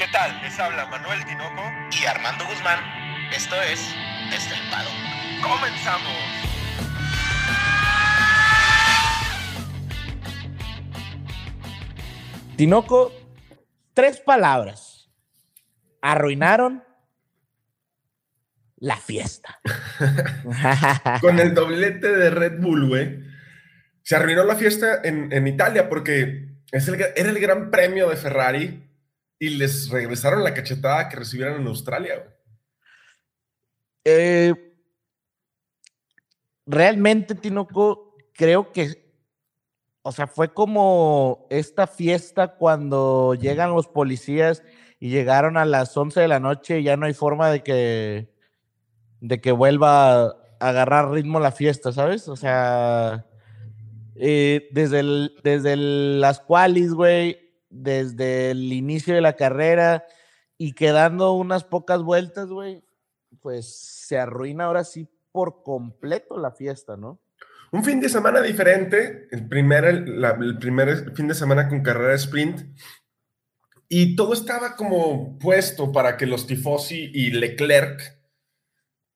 ¿Qué tal? Les habla Manuel Tinoco y Armando Guzmán. Esto es Estelpado. ¡Comenzamos! Tinoco, tres palabras. Arruinaron la fiesta. Con el doblete de Red Bull, güey. Se arruinó la fiesta en, Italia porque es el, era el gran premio de Ferrari y les regresaron la cachetada que recibieron en Australia. Eh, realmente, Tinoco, creo que, o sea, fue como esta fiesta cuando llegan los policías y llegaron a las 11 de la noche y ya no hay forma de que, de que vuelva a agarrar ritmo la fiesta, ¿sabes? O sea, eh, desde, desde las qualis, güey, desde el inicio de la carrera y quedando unas pocas vueltas, güey, pues se arruina ahora sí por completo la fiesta, ¿no? Un fin de semana diferente, el primer, el primer fin de semana con carrera sprint, y todo estaba como puesto para que los tifosi y Leclerc,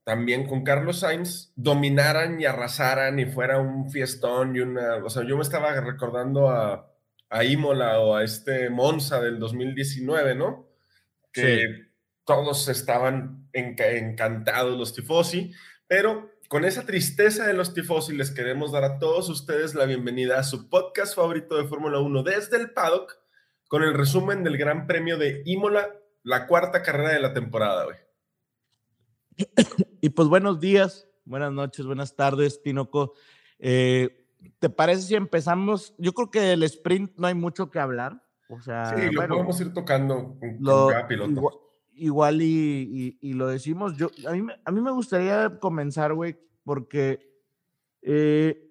también con Carlos Sainz, dominaran y arrasaran y fuera un fiestón y una... O sea, yo me estaba recordando a, a Imola o a este Monza del 2019, ¿no? Que todos estaban encantados los tifosi, pero con esa tristeza de los tifosi les queremos dar a todos ustedes la bienvenida a su podcast favorito de Fórmula 1 desde el paddock con el resumen del Gran Premio de Imola, la cuarta carrera de la temporada, güey. Y pues buenos días, buenas noches, buenas tardes, Tinoco. Eh, ¿Te parece si empezamos? Yo creo que del sprint no hay mucho que hablar. O sea, sí, lo podemos ir tocando con, cada piloto igual y, lo decimos. Yo, a, mí, a mí me gustaría comenzar, güey, porque eh,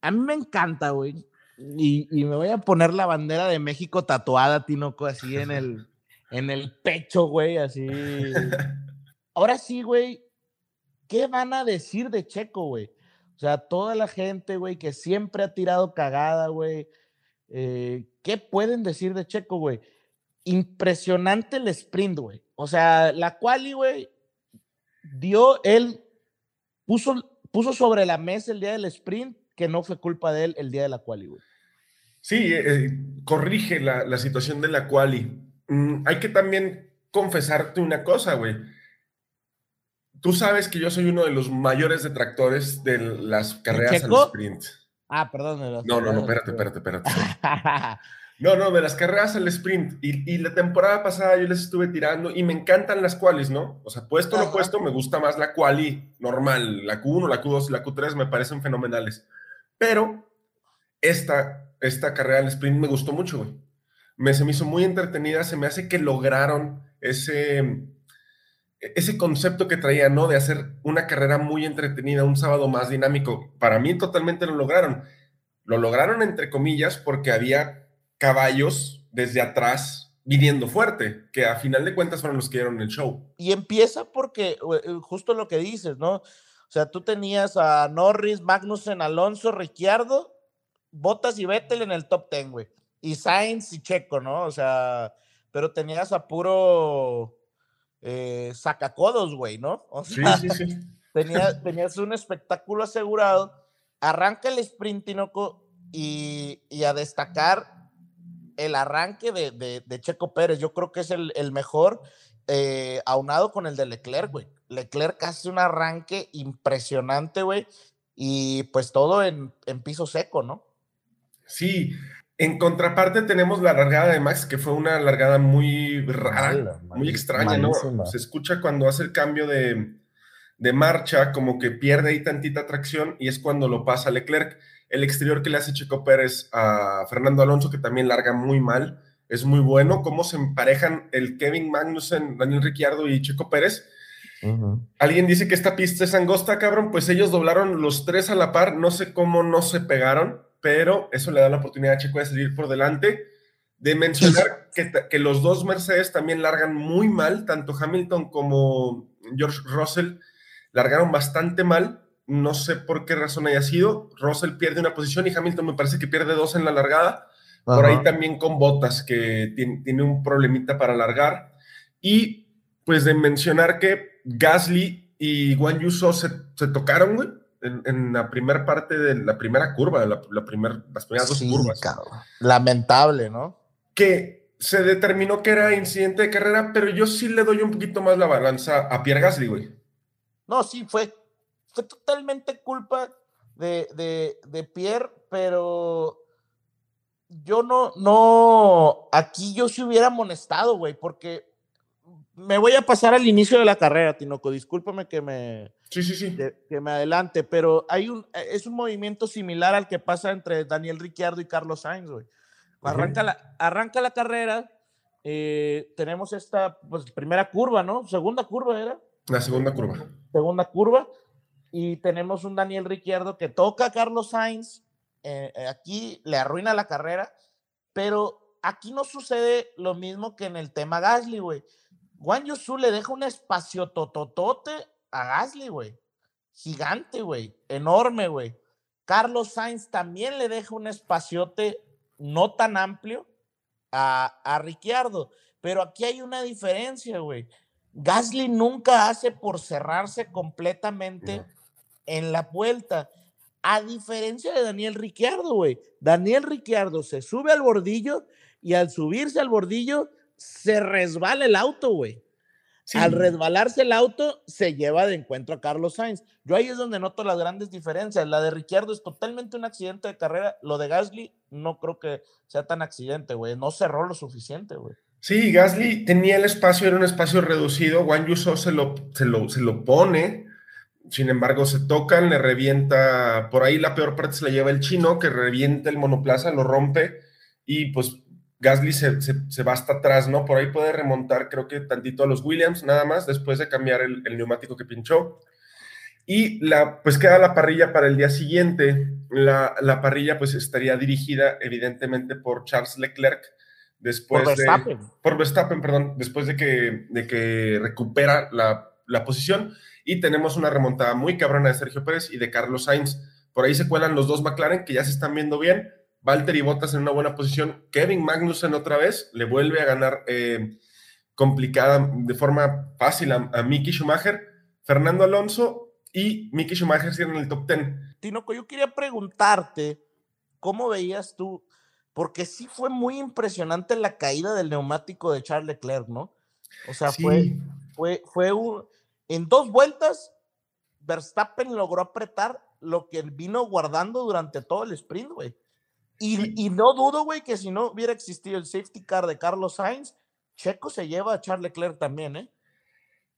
a mí me encanta, güey. Y, me voy a poner la bandera de México tatuada, Tinoco, así en el, en el pecho, güey, así. Ahora sí, güey, ¿qué van a decir de Checo, güey? O sea, toda la gente, güey, que siempre ha tirado cagada, güey. Eh, ¿Qué pueden decir de Checo, güey? impresionante el sprint, güey. O sea, la quali, güey, dio él, puso, puso sobre la mesa el día del sprint que no fue culpa de él el día de la quali, güey. Sí, eh, eh, corrige la, situación de la quali. Mm, hay que también confesarte una cosa, güey. Tú sabes que yo soy uno de los mayores detractores de las carreras al sprint. Ah, perdón. No, no, no, espérate, espérate, espérate. No, no, de las carreras al sprint. Y, la temporada pasada yo les estuve tirando y me encantan las qualis, ¿no? O sea, puesto lo puesto, me gusta más la quali normal. La Q1, la Q2 y la Q3 me parecen fenomenales. Pero esta, esta carrera al sprint me gustó mucho, güey. Me, se me hizo muy entretenida, se me hace que lograron ese, ese concepto que traía, ¿no? De hacer una carrera muy entretenida, un sábado más dinámico. Para mí totalmente lo lograron. Lo lograron entre comillas porque había caballos desde atrás viniendo fuerte, que a final de cuentas fueron los que dieron el show. Y empieza porque eh, justo lo que dices, ¿no? O sea, tú tenías a Norris, Magnussen, Alonso, Ricciardo, Bottas y Vettel en el top ten, güey. Y Sainz y Checo, ¿no? O sea, pero tenías a puro eh, sacacodos, güey, ¿no? O sea, sí, sí, sí. Tenías, tenías un espectáculo asegurado. Arranca el sprint, y, y a destacar el arranque de, Checo Pérez, yo creo que es el, mejor, eh, aunado con el de Leclerc, güey. Leclerc hace un arranque impresionante, güey, y pues todo en, piso seco, ¿no? Sí, en contraparte tenemos la largada de Max, que fue una largada muy rara, muy extraña, ¿no? Se escucha cuando hace el cambio de, de marcha, como que pierde ahí tantita tracción y es cuando lo pasa Leclerc el exterior que le hace Checo Pérez a Fernando Alonso, que también larga muy mal, es muy bueno. Cómo se emparejan el Kevin Magnussen, Daniel Ricciardo y Checo Pérez. Alguien dice que esta pista es angosta, cabrón. Pues ellos doblaron los tres a la par. No sé cómo no se pegaron, pero eso le da la oportunidad a Checo de salir por delante. De mencionar que, que los dos Mercedes también largan muy mal, tanto Hamilton como George Russell largaron bastante mal no sé por qué razón haya sido. Russell pierde una posición y Hamilton me parece que pierde dos en la largada. Por ahí también con Botas, que tiene, un problemita para alargar. Y pues de mencionar que Gasly y Juan Yuso se, tocaron, güey, en, la primera parte de la primera curva, la, la primer, las primeras dos curvas. Lamentable, ¿no? Que se determinó que era incidente de carrera, pero yo sí le doy un poquito más la balanza a Pierre Gasly, güey. No, sí, fue, fue totalmente culpa de, de, de Pierre, pero yo no, no, aquí yo sí hubiera amonestado, güey, porque me voy a pasar al inicio de la carrera, Tinoco, discúlpame que me, sí, sí, sí. Que, me adelante, pero hay un, es un movimiento similar al que pasa entre Daniel Ricciardo y Carlos Sainz, güey. Arranca, la, arranca la carrera, eh, tenemos esta pues, primera curva, ¿no? Segunda curva era. La segunda curva. Segunda curva, y tenemos un Daniel Ricciardo que toca a Carlos Sainz, eh, eh, aquí le arruina la carrera, pero aquí no sucede lo mismo que en el tema Gasly, güey. Juan Yusu le deja un espacio tototote a Gasly, güey. Gigante, güey. Enorme, güey. Carlos Sainz también le deja un espaciote no tan amplio a, a Ricciardo. Pero aquí hay una diferencia, güey. Gasly nunca hace por cerrarse completamente en la vuelta. A diferencia de Daniel Ricciardo, güey. Daniel Ricciardo se sube al bordillo y al subirse al bordillo se resbala el auto, güey. Al resbalarse el auto, se lleva de encuentro a Carlos Sainz. Yo ahí es donde noto las grandes diferencias. La de Ricciardo es totalmente un accidente de carrera. Lo de Gasly no creo que sea tan accidente, güey. No cerró lo suficiente, güey. Sí, Gasly tenía el espacio, era un espacio reducido. Juan Yuso se lo, se lo, se lo pone sin embargo, se tocan, le revienta, por ahí la peor parte se la lleva el chino, que revienta el monoplaza, lo rompe y pues Gasly se, va hasta atrás, ¿no? Por ahí puede remontar, creo que tantito a los Williams, nada más, después de cambiar el, neumático que pinchó. Y la, pues queda la parrilla para el día siguiente. La, parrilla pues estaría dirigida evidentemente por Charles Leclerc, después por Verstappen. De, por Verstappen, perdón, después de que, de que recupera la, la posición y tenemos una remontada muy cabrona de Sergio Pérez y de Carlos Sainz. Por ahí se cuelan los dos McLaren que ya se están viendo bien. Valtteri Bottas en una buena posición. Kevin Magnussen otra vez le vuelve a ganar eh, complicada de forma fácil a, a Mickey Schumacher. Fernando Alonso y Mickey Schumacher en el top 10. Tinoco, yo quería preguntarte cómo veías tú, porque sí fue muy impresionante la caída del neumático de Charles Leclerc, ¿no? O sea, fue, fue, fue un, en dos vueltas, Verstappen logró apretar lo que vino guardando durante todo el sprint, güey. Y, no dudo, güey, que si no hubiera existido el safety car de Carlos Sainz, Checo se lleva a Charles Leclerc también, ¿eh?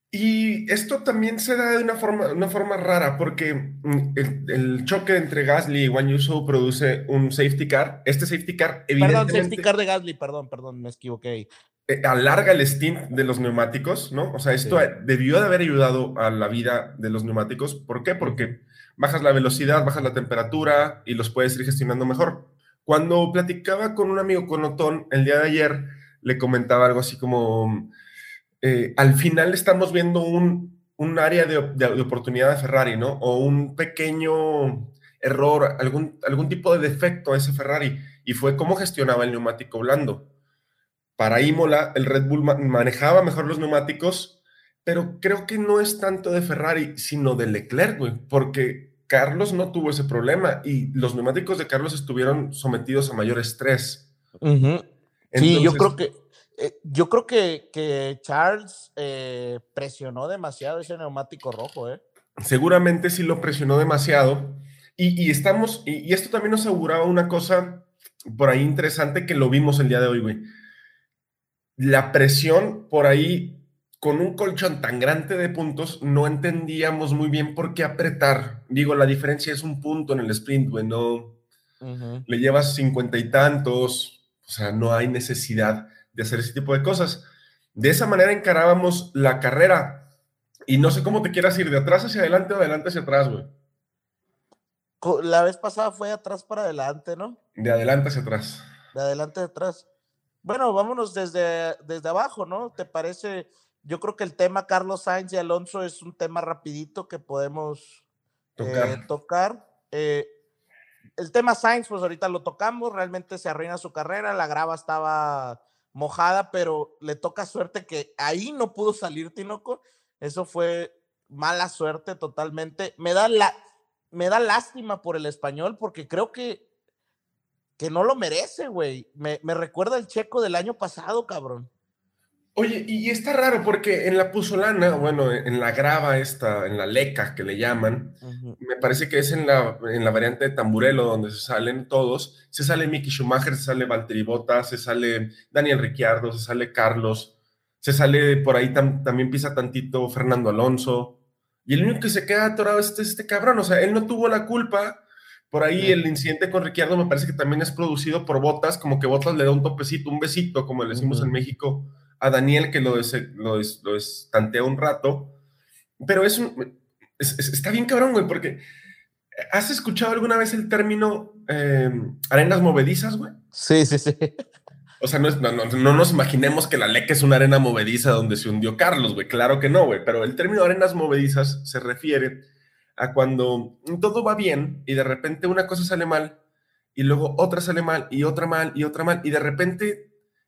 Y esto también se da de una forma, una forma rara, porque mm, el, choque entre Gasly y Wang Yusu produce un safety car. Este safety car, evidentemente. Perdón, safety car de Gasly, perdón, perdón, me equivoqué. Eh, alarga el stint de los neumáticos, ¿no? O sea, esto debió de haber ayudado a la vida de los neumáticos. ¿Por qué? Porque bajas la velocidad, bajas la temperatura y los puedes ir gestionando mejor. Cuando platicaba con un amigo, con Otón, el día de ayer, le comentaba algo así como eh, al final estamos viendo un, área de, oportunidad de Ferrari, ¿no? O un pequeño error, algún, algún tipo de defecto a ese Ferrari, y fue cómo gestionaba el neumático blando. Para Imola, el Red Bull manejaba mejor los neumáticos, pero creo que no es tanto de Ferrari, sino de Leclerc, güey, porque Carlos no tuvo ese problema y los neumáticos de Carlos estuvieron sometidos a mayor estrés. sí, yo creo que eh, yo creo que, que Charles eh, presionó demasiado ese neumático rojo, ¿eh? Seguramente sí lo presionó demasiado. Y, estamos, y, esto también nos aseguraba una cosa por ahí interesante que lo vimos el día de hoy, güey. La presión por ahí, con un colchón tan grande de puntos, no entendíamos muy bien por qué apretar. Digo, la diferencia es un punto en el sprint, güey, no. Le llevas cincuenta y tantos, o sea, no hay necesidad de hacer ese tipo de cosas. De esa manera encarábamos la carrera. Y no sé cómo te quieras ir, de atrás hacia adelante o adelante hacia atrás, güey. La vez pasada fue atrás para adelante, ¿no? De adelante hacia atrás. De adelante hacia atrás. Bueno, vámonos desde, desde abajo, ¿no? ¿Te parece? Yo creo que el tema Carlos Sainz y Alonso es un tema rapidito que podemos tocar. Eh, tocar. Eh, el tema Sainz, pues ahorita lo tocamos, realmente se arruina su carrera, la grava estaba mojada, pero le toca suerte que ahí no pudo salir Tinoco. Eso fue mala suerte totalmente. Me da, la, me da lástima por el español porque creo que, que no lo merece, güey. Me, me recuerda el checo del año pasado, cabrón. Oye, y está raro porque en la puzolana, bueno, en la grava esta, en la leca que le llaman, me parece que es en la, en la variante de Tamburelo donde se salen todos, se sale Mickey Schumacher, se sale Valtteri Bottas, se sale Daniel Ricciardo, se sale Carlos, se sale por ahí también pisa tantito Fernando Alonso, y el único que se queda atorado es este, este cabrón, o sea, él no tuvo la culpa, por ahí el incidente con Ricciardo me parece que también es producido por Bottas, como que Bottas le da un topecito, un besito, como le decimos en México, a Daniel que lo, lo, lo estantea un rato, pero es, un, está bien cabrón, güey, porque ¿has escuchado alguna vez el término em, arenas movedizas, güey? Sí, sí, sí. O sea, no, no, no, nos imaginemos que la LEC es una arena movediza donde se hundió Carlos, güey. Claro que no, güey. Pero el término arenas movedizas se refiere a cuando todo va bien y de repente una cosa sale mal y luego otra sale mal y otra mal y otra mal y de repente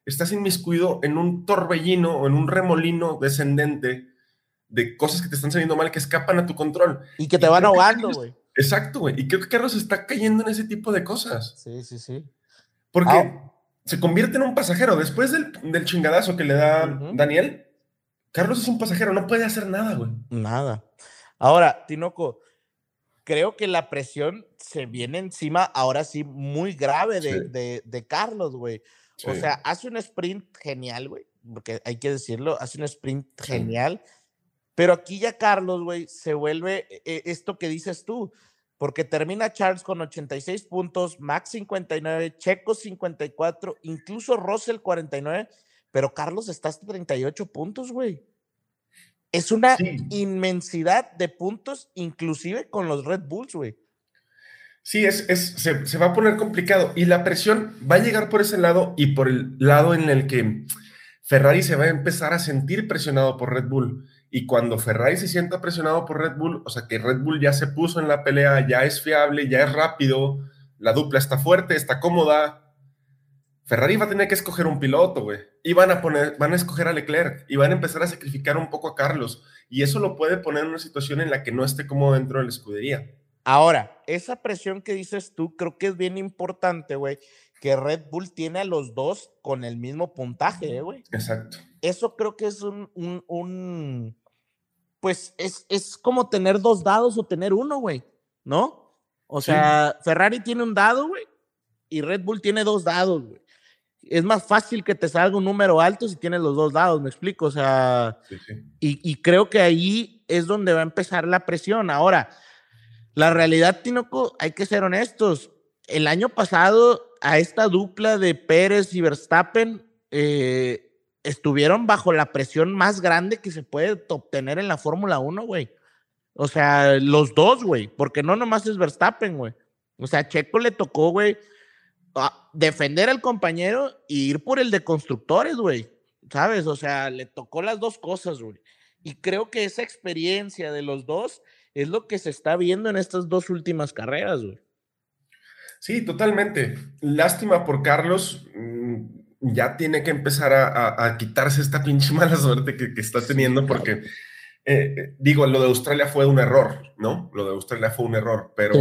estás inmiscuido en un torbellino o en un remolino descendente de cosas que te están saliendo mal que escapan a tu control. Y que te van ahogando, güey. Exacto, güey. Y creo que Carlos está cayendo en ese tipo de cosas. Sí, sí, sí. Porque ah. se convierte en un pasajero. Después del, chingadazo que le da Daniel, Carlos es un pasajero, no puede hacer nada, güey. Nada. Ahora, Tinoco, creo que la presión se viene encima, ahora sí, muy grave de, de Carlos, güey. O sea, hace un sprint genial, güey, porque hay que decirlo, hace un sprint genial, pero aquí ya Carlos, güey, se vuelve e, e, esto que dices tú, porque termina Charles con 86 puntos, Max 59, Checo 54, incluso Russell 49, pero Carlos está hasta 38 puntos, güey. Es una inmensidad de puntos, inclusive con los Red Bulls, güey. Sí, es, es se, va a poner complicado y la presión va a llegar por ese lado y por el lado en el que Ferrari se va a empezar a sentir presionado por Red Bull. Y cuando Ferrari se sienta presionado por Red Bull, o sea que Red Bull ya se puso en la pelea, ya es fiable, ya es rápido, la dupla está fuerte, está cómoda. Ferrari va a tener que escoger un piloto, güey. Y van a poner, van a escoger a Leclerc y van a empezar a sacrificar un poco a Carlos. Y eso lo puede poner en una situación en la que no esté cómodo dentro de la escudería. Ahora, esa presión que dices tú, creo que es bien importante, güey, que Red Bull tiene a los dos con el mismo puntaje, ¿eh, güey. Exacto. Eso creo que es un, un, pues es, es, como tener dos dados o tener uno, güey, ¿no? O sea, Ferrari tiene un dado, güey, y Red Bull tiene dos dados, güey. Es más fácil que te salga un número alto si tienes los dos dados, me explico, o sea, Y, y creo que ahí es donde va a empezar la presión. Ahora, la realidad, Tinoco, hay que ser honestos. El año pasado, a esta dupla de Pérez y Verstappen eh, estuvieron bajo la presión más grande que se puede obtener en la Fórmula 1, güey. O sea, los dos, güey, porque no nomás es Verstappen, güey. O sea, Checo le tocó, güey, defender al compañero y ir por el de constructores, güey. ¿Sabes? O sea, le tocó las dos cosas, güey. Y creo que esa experiencia de los dos es lo que se está viendo en estas dos últimas carreras, güey. Sí, totalmente. Lástima por Carlos. Mm, ya tiene que empezar a, quitarse esta pinche mala suerte que, está teniendo, porque eh, eh, digo, lo de Australia fue un error, ¿no? Lo de Australia fue un error, pero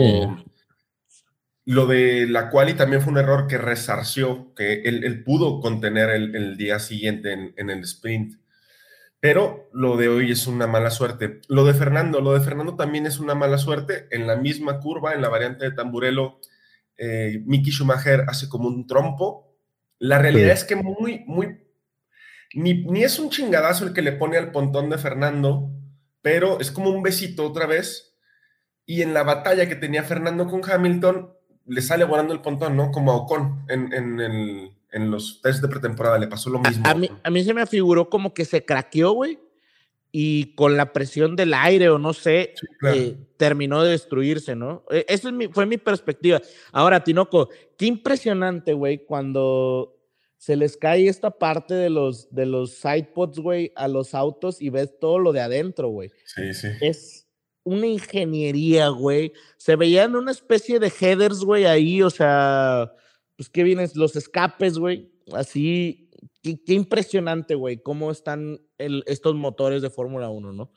lo de la quali también fue un error que resarció, que él, pudo contener el, día siguiente en, en el sprint pero lo de hoy es una mala suerte. Lo de Fernando, lo de Fernando también es una mala suerte. En la misma curva, en la variante de Tamburelo, eh, Mickey Schumacher hace como un trompo. La realidad es que muy, muy, ni, ni, es un chingadazo el que le pone al pontón de Fernando, pero es como un besito otra vez. Y en la batalla que tenía Fernando con Hamilton, le sale volando el pontón, ¿no? Como a Ocon en, en el en los test de pretemporada, le pasó lo mismo. A, mí, a mí se me afiguró como que se craqueó, güey, y con la presión del aire o no sé, eh, terminó de destruirse, ¿no? E, eso fue mi perspectiva. Ahora, Tinoco, qué impresionante, güey, cuando se les cae esta parte de los, de los sidepods, güey, a los autos y ves todo lo de adentro, güey. Sí, sí. Es una ingeniería, güey. Se veían una especie de headers, güey, ahí, o sea, pues qué vienes, los escapes, güey. Así, qué, impresionante, güey, cómo están estos motores de Fórmula 1, ¿no?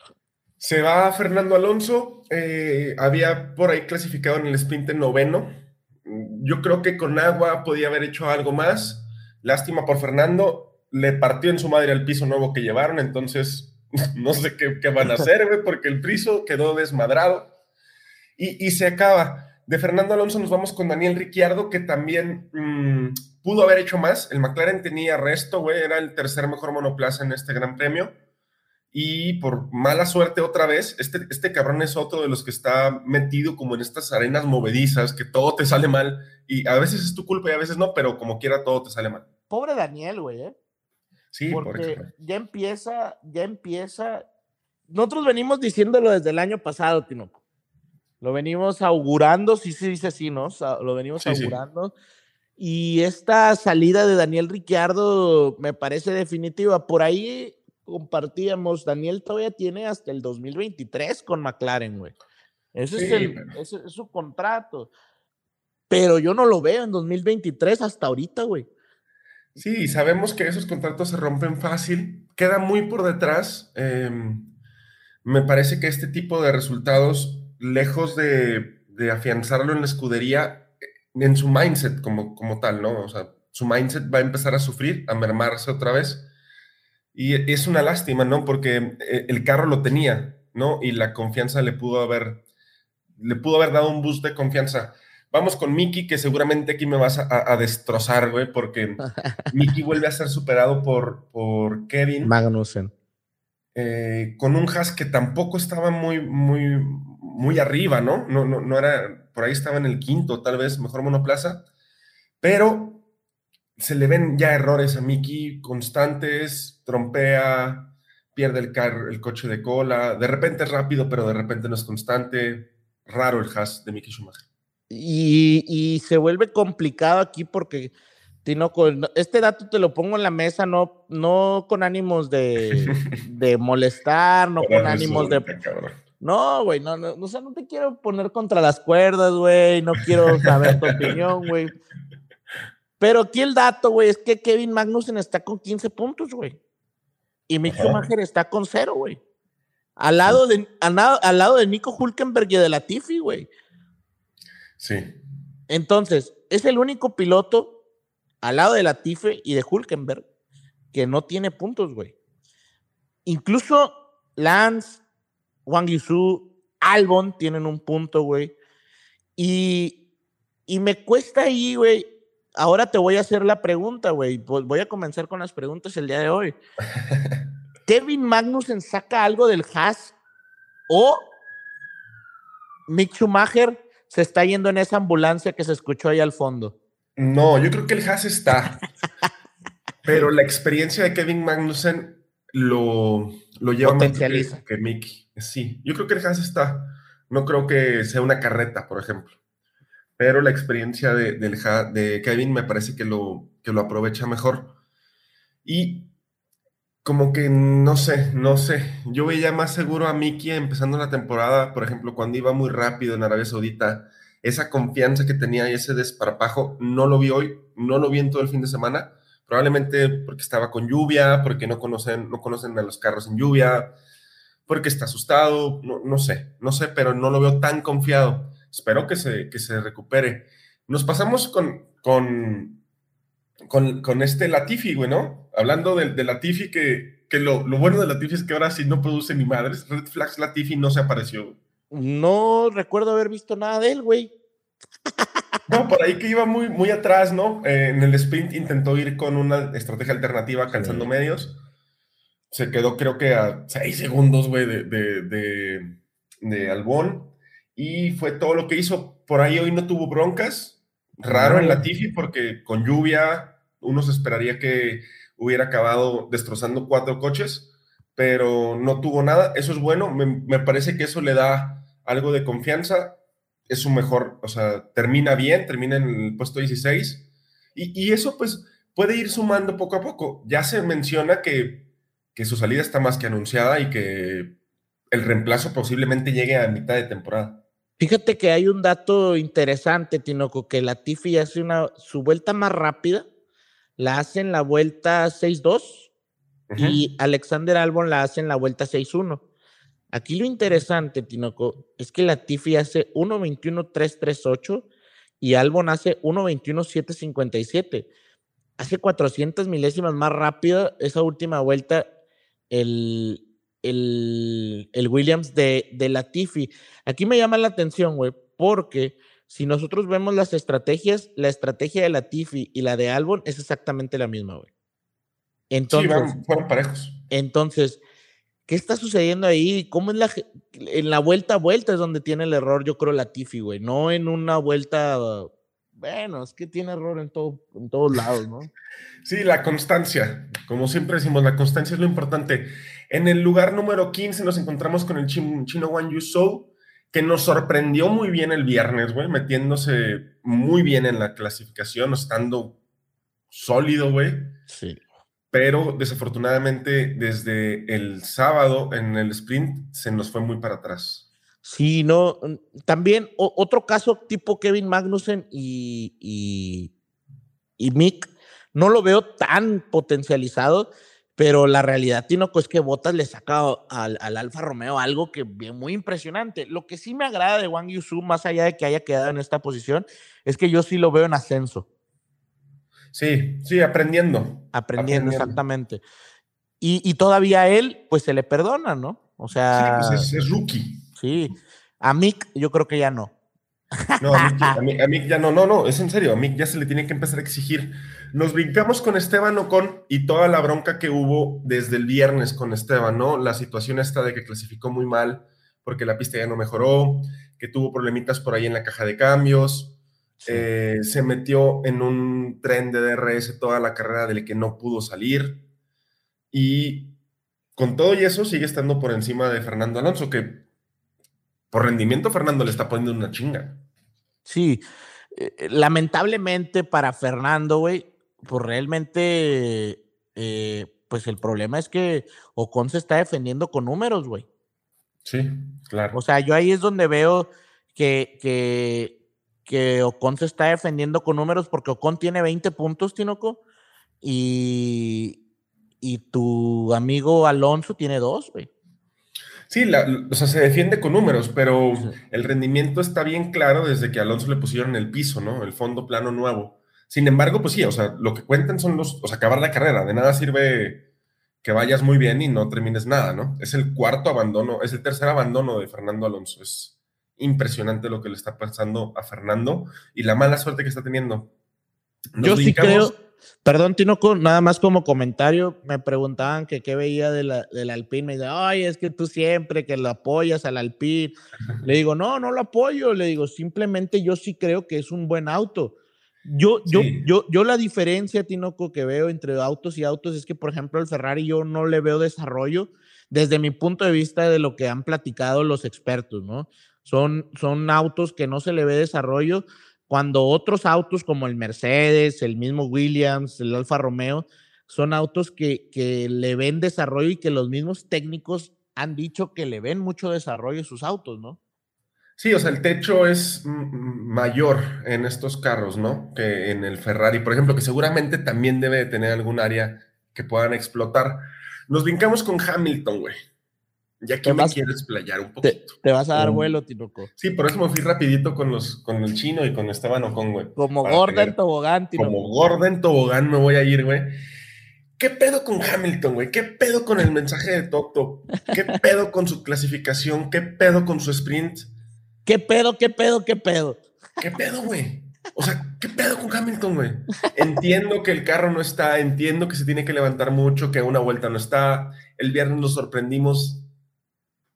Se va Fernando Alonso, eh, había por ahí clasificado en el sprint en noveno. Yo creo que con agua podía haber hecho algo más. Lástima por Fernando, le partió en su madre al piso nuevo que llevaron, entonces no sé qué, van a hacer, güey, porque el piso quedó desmadrado. Y, se acaba. De Fernando Alonso nos vamos con Daniel Ricciardo, que también mm, pudo haber hecho más. El McLaren tenía resto, güey, era el tercer mejor monoplaza en este gran premio. Y por mala suerte otra vez, este, este cabrón es otro de los que está metido como en estas arenas movedizas, que todo te sale mal. Y a veces es tu culpa y a veces no, pero como quiera todo te sale mal. Pobre Daniel, güey, ¿eh? Sí, porque ya empieza, ya empieza. Nosotros venimos diciéndolo desde el año pasado, Tinoco. Lo venimos augurando, sí se dice así, ¿no? Lo venimos augurando. Y esta salida de Daniel Ricciardo me parece definitiva. Por ahí compartíamos, Daniel todavía tiene hasta el 2023 con McLaren, güey. Ese, es, el, ese es su contrato. Pero yo no lo veo en 2023 hasta ahorita, güey. Sí, sabemos que esos contratos se rompen fácil, queda muy por detrás. Em, me parece que este tipo de resultados, lejos de, afianzarlo en la escudería, en su mindset como, como tal, ¿no? O sea, su mindset va a empezar a sufrir, a mermarse otra vez. Y es una lástima, ¿no? Porque eh, el carro lo tenía, ¿no? Y la confianza le pudo haber, le pudo haber dado un boost de confianza. Vamos con Mickey, que seguramente aquí me vas a, destrozar, güey, porque Mickey vuelve a ser superado por, por Kevin. Magnussen. Eh, con un Haas que tampoco estaba muy, muy, muy arriba, ¿no? No, ¿no? no era, por ahí estaba en el quinto, tal vez, mejor monoplaza, pero se le ven ya errores a Mickey constantes, trompea, pierde el, el coche de cola, de repente es rápido, pero de repente no es constante. Raro el Haas de Mickey Schumacher. Y, se vuelve complicado aquí porque con este dato te lo pongo en la mesa, no, no con ánimos de, de molestar, no con ánimos de... No, güey, no, no, o sea, no te quiero poner contra las cuerdas, güey, no quiero saber tu opinión, güey. Pero aquí el dato, güey, es que Kevin Magnussen está con 15 puntos, güey. Y Mick Schumacher está con cero, güey. Al lado de, al, al lado de Nico Hulkenberg y de Latifi, güey. Sí. Entonces, es el único piloto al lado de Latife y de Hulkenberg que no tiene puntos, güey. Incluso Lance, Wang Yushu, Albon tienen un punto, güey. Y, y me cuesta ahí, güey. Ahora te voy a hacer la pregunta, güey. Voy a comenzar con las preguntas el día de hoy. ¿Kevin Magnussen saca algo del Haas o Mick Schumacher se está yendo en esa ambulancia que se escuchó ahí al fondo. No, yo creo que el Haas está. pero la experiencia de Kevin Magnussen lo, lo lleva más que, que Mickey. Sí, yo creo que el Haas está. No creo que sea una carreta, por ejemplo. Pero la experiencia de, del de Kevin me parece que lo, que lo aprovecha mejor. Y como que no sé, no sé. Yo veía más seguro a Mickey empezando la temporada, por ejemplo, cuando iba muy rápido en Arabia Saudita. Esa confianza que tenía y ese desparpajo, no lo vi hoy, no lo vi en todo el fin de semana. Probablemente porque estaba con lluvia, porque no conocen, no conocen a los carros en lluvia, porque está asustado, no, no sé, no sé, pero no lo veo tan confiado. Espero que se, que se recupere. Nos pasamos con, con con, este Latifi, güey, ¿no? Hablando de, Latifi, que, que lo, bueno de Latifi es que ahora sí no produce ni madres. Red Flags Latifi no se apareció. No recuerdo haber visto nada de él, güey. No, por ahí que iba muy, muy atrás, ¿no? Eh, en el sprint intentó ir con una estrategia alternativa calzando medios. Se quedó, creo que a seis segundos, güey, de, de, de Albón. Y fue todo lo que hizo. Por ahí hoy no tuvo broncas Raro en Latifi porque con lluvia uno se esperaría que hubiera acabado destrozando cuatro coches, pero no tuvo nada. Eso es bueno, me, parece que eso le da algo de confianza. Es su mejor, o sea, termina bien, termina en el puesto 16 y, eso pues puede ir sumando poco a poco. Ya se menciona que, que su salida está más que anunciada y que el reemplazo posiblemente llegue a mitad de temporada. Fíjate que hay un dato interesante, Tinoco, que la Tiffy hace una, su vuelta más rápida, la hace en la vuelta 6-2 y Alexander Albon la hace en la vuelta 6-1. Aquí lo interesante, Tinoco, es que la Tiffy hace 1.21.338 y Albon hace 1.21.757. Hace 400 milésimas más rápida esa última vuelta el, el, el Williams de, de Latifi. Aquí me llama la atención, güey, porque si nosotros vemos las estrategias, la estrategia de Latifi y la de Albon es exactamente la misma, güey. Entonces, sí, fueron parejos. Entonces, ¿qué está sucediendo ahí? ¿Cómo es la en la vuelta a vuelta es donde tiene el error, yo creo, Latifi, güey, no en una vuelta bueno, es que tiene error en, todo, en todos lados, ¿no? Sí, la constancia. Como siempre decimos, la constancia es lo importante. En el lugar número 15 nos encontramos con el chino Wan Yu que nos sorprendió muy bien el viernes, güey, metiéndose muy bien en la clasificación, estando sólido, güey. Sí. Pero desafortunadamente desde el sábado en el sprint se nos fue muy para atrás. Sí, no, también otro caso tipo Kevin Magnussen y, y, y, Mick, no lo veo tan potencializado, pero la realidad, Tinoco, es que Bottas le saca al, al, Alfa Romeo algo que muy impresionante. Lo que sí me agrada de Wang Yusu, más allá de que haya quedado en esta posición, es que yo sí lo veo en ascenso. Sí, sí, aprendiendo. Aprendiendo, exactamente. Y, y, todavía a él, pues se le perdona, ¿no? O sea. Sí, pues es, es rookie. Sí, a Mick yo creo que ya no. No, a Mick, ya no, no, no, es en serio, a Mick ya se le tiene que empezar a exigir. Nos brincamos con Esteban Ocon y toda la bronca que hubo desde el viernes con Esteban, ¿no? La situación esta de que clasificó muy mal porque la pista ya no mejoró, que tuvo problemitas por ahí en la caja de cambios, eh, se metió en un tren de DRS toda la carrera del que no pudo salir y con todo y eso sigue estando por encima de Fernando Alonso, que por rendimiento, Fernando le está poniendo una chinga. Sí, eh, eh, lamentablemente para Fernando, güey, pues realmente, eh, pues el problema es que Ocon se está defendiendo con números, güey. Sí, claro. O sea, yo ahí es donde veo que, que, que Ocon se está defendiendo con números porque Ocon tiene 20 puntos, Tinoco, y, y tu amigo Alonso tiene dos, güey. Sí, o sea, se defiende con números, pero el rendimiento está bien claro desde que Alonso le pusieron el piso, ¿no? El fondo plano nuevo. Sin embargo, pues sí, o sea, lo que cuentan son los, o sea, acabar la carrera. De nada sirve que vayas muy bien y no termines nada, ¿no? Es el cuarto abandono, es el tercer abandono de Fernando Alonso. Es impresionante lo que le está pasando a Fernando y la mala suerte que está teniendo. Yo sí creo, Perdón, Tinoco, nada más como comentario, me preguntaban que qué veía de la, del Alpine, me dice, ay, es que tú siempre que lo apoyas al Alpine. Le digo, no, no lo apoyo, le digo, simplemente yo sí creo que es un buen auto. Yo, yo, yo, yo la diferencia, Tinoco, que veo entre autos y autos es que, por ejemplo, el Ferrari yo no le veo desarrollo desde mi punto de vista de lo que han platicado los expertos, ¿no? Son, son autos que no se le ve desarrollo cuando otros autos como el Mercedes, el mismo Williams, el Alfa Romeo, son autos que, que le ven desarrollo y que los mismos técnicos han dicho que le ven mucho desarrollo a sus autos, ¿no? Sí, o sea, el techo es mayor en estos carros, ¿no? Que en el Ferrari, por ejemplo, que seguramente también debe de tener algún área que puedan explotar. Nos brincamos con Hamilton, güey. Ya que me quieres playar un poquito. Te, vas a dar vuelo, Tinoco. Sí, por eso me fui rapidito con los, con el chino y con Esteban Ocon, güey. Como gorda en tobogán, Tinoco. Como gorda en tobogán me voy a ir, güey. ¿Qué pedo con Hamilton, güey? ¿Qué pedo con el mensaje de Toto? ¿Qué pedo con su clasificación? ¿Qué pedo con su sprint? ¿Qué pedo, qué pedo, qué pedo? ¿Qué pedo, güey? O sea, ¿qué pedo con Hamilton, güey? Entiendo que el carro no está, entiendo que se tiene que levantar mucho, que una vuelta no está. El viernes nos sorprendimos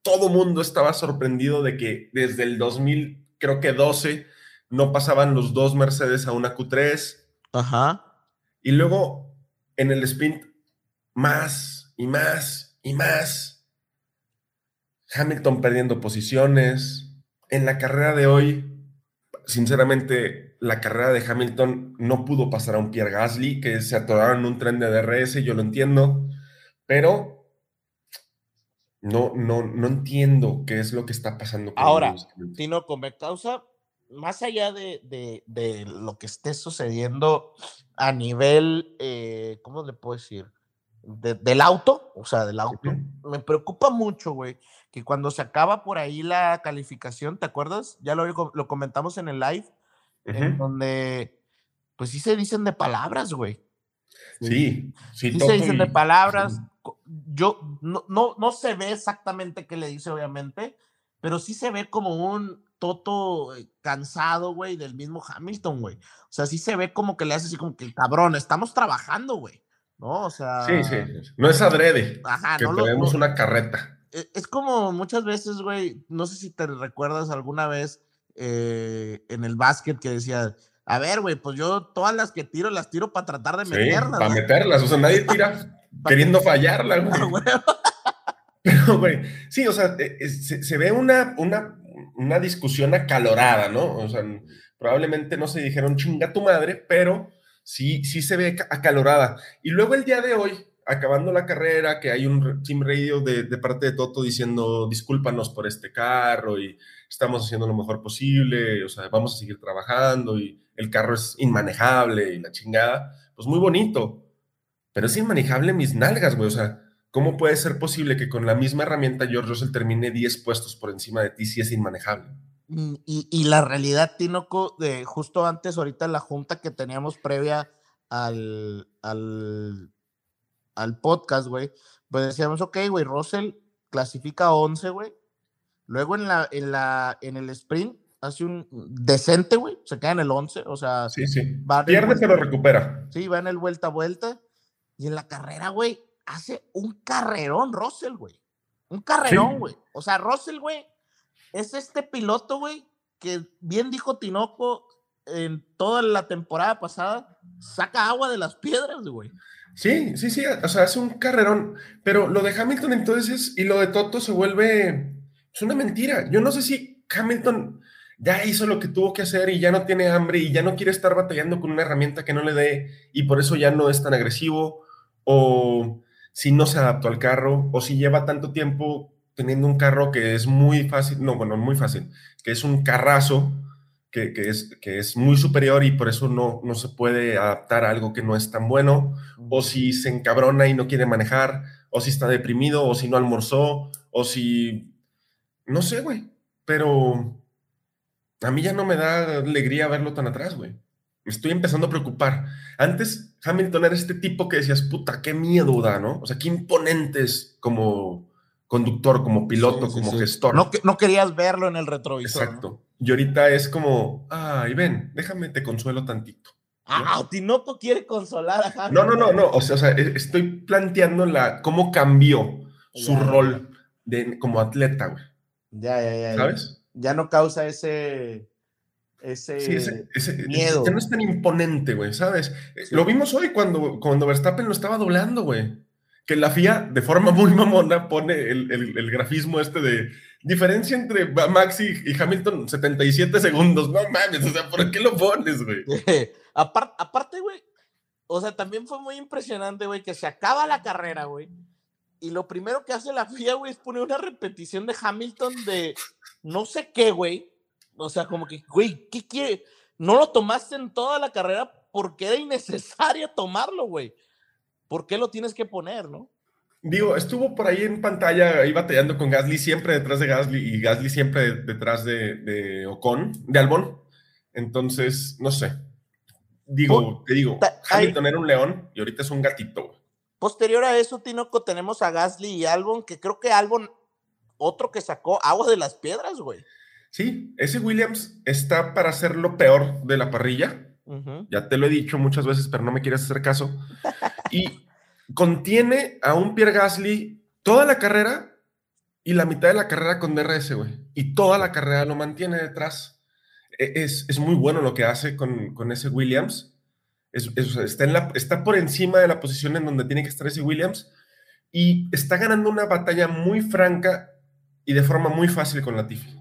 todo mundo estaba sorprendido de que desde el 2000, creo que 12, no pasaban los dos Mercedes a una Q3. Ajá. Y luego en el sprint, más y más y más. Hamilton perdiendo posiciones. En la carrera de hoy, sinceramente, la carrera de Hamilton no pudo pasar a un Pierre Gasly, que se atoraron en un tren de DRS, yo lo entiendo, pero No, no, no entiendo qué es lo que está pasando. Ahora, Tinoco, me causa, más allá de, de, lo que esté sucediendo a nivel, eh, ¿cómo le puedo decir? del auto, o sea, del auto, me preocupa mucho, güey, que cuando se acaba por ahí la calificación, ¿te acuerdas? Ya lo, lo comentamos en el live, en donde, pues sí se dicen de palabras, güey. Sí, sí, sí se dicen de palabras. Yo no, no, no se ve exactamente qué le dice, obviamente, pero sí se ve como un Toto eh, cansado, güey, del mismo Hamilton, güey. O sea, sí se ve como que le hace así como que, cabrón, estamos trabajando, güey. ¿No? O sea. Sí, sí. No es adrede. Ajá, que no tenemos una carreta. E, es como muchas veces, güey, no sé si te recuerdas alguna vez eh, en el básquet que decía, a ver, güey, pues yo todas las que tiro las tiro para tratar de meterlas. para meterlas, o sea, nadie tira queriendo fallarla, güey. Pero, güey, sí, o sea, eh, se, ve una, una, una discusión acalorada, ¿no? O sea, probablemente no se dijeron chinga tu madre, pero sí, sí se ve acalorada. Y luego el día de hoy, acabando la carrera, que hay un team radio de, de, parte de Toto diciendo discúlpanos por este carro y estamos haciendo lo mejor posible, o sea, vamos a seguir trabajando y el carro es inmanejable y la chingada, pues muy bonito, pero es inmanejable mis nalgas, güey, o sea, ¿cómo puede ser posible que con la misma herramienta George Russell termine 10 puestos por encima de ti si es inmanejable? Mm, y, y la realidad, Tinoco, de justo antes, ahorita la junta que teníamos previa al, al, al podcast, güey, pues decíamos, ok, güey, Russell clasifica 11, güey. Luego en, la, en, la, en el sprint hace un decente, güey, se queda en el 11, o sea, sí, sí. pierde pero recupera. Sí, va en el vuelta a vuelta y en la carrera, güey, hace un carrerón Russell, güey. Un carrerón, güey. O sea, Russell, güey, es este piloto, güey, que bien dijo Tinoco en toda la temporada pasada, saca agua de las piedras, güey. Sí, sí, sí, o sea, hace un carrerón, pero lo de Hamilton entonces y lo de Toto se vuelve, es una mentira. Yo no sé si Hamilton ya hizo lo que tuvo que hacer y ya no tiene hambre y ya no quiere estar batallando con una herramienta que no le dé y por eso ya no es tan agresivo, o si no se adaptó al carro, o si lleva tanto tiempo teniendo un carro que es muy fácil, no, bueno, muy fácil, que es un carrazo, que, es, que es muy superior y por eso no, no se puede adaptar a algo que no es tan bueno, o si se encabrona y no quiere manejar, o si está deprimido, o si no almorzó, o si... No sé, güey, pero a mí ya no me da alegría verlo tan atrás, güey. Me estoy empezando a preocupar. Antes Hamilton era este tipo que decías, puta, qué miedo da, ¿no? O sea, qué imponentes como conductor, como piloto, como gestor. No, no querías verlo en el retrovisor. Exacto. Y ahorita es como, ay, ven, déjame te consuelo tantito. Ah, Tinoco quiere consolar a Hamilton. No, no, no, no. O sea, o sea e, estoy planteando la, cómo cambió su rol de, como atleta, güey. Ya, ya, ya. ¿Sabes? ya no causa ese, ese, miedo. Ya no es tan imponente, güey, ¿sabes? Lo vimos hoy cuando, cuando Verstappen lo estaba doblando, güey. Que la FIA, de forma muy mamona, pone el, el, grafismo este de diferencia entre Max y, Hamilton, 77 segundos. No mames, o sea, ¿por qué lo pones, güey? aparte, güey, o sea, también fue muy impresionante, güey, que se acaba la carrera, güey. Y lo primero que hace la FIA, güey, es poner una repetición de Hamilton de no sé qué, güey. O sea, como que, güey, ¿qué quiere? No lo tomaste en toda la carrera porque era innecesario tomarlo, güey. ¿Por qué lo tienes que poner, no? Digo, estuvo por ahí en pantalla, ahí batallando con Gasly, siempre detrás de Gasly y Gasly siempre detrás de, de Ocon, de Albon. Entonces, no sé. Digo, te digo, Hamilton era un león y ahorita es un gatito. Posterior a eso, Tinoco, tenemos a Gasly y Albon, que creo que Albon otro que sacó agua de las piedras, güey. Sí, ese Williams está para ser lo peor de la parrilla. Ya te lo he dicho muchas veces, pero no me quieres hacer caso. y contiene a un Pierre Gasly toda la carrera y la mitad de la carrera con DRS, güey. Y toda la carrera lo mantiene detrás. E, es, muy bueno lo que hace con, ese Williams. está, en la, está por encima de la posición en donde tiene que estar ese Williams y está ganando una batalla muy franca y de forma muy fácil con Latifi.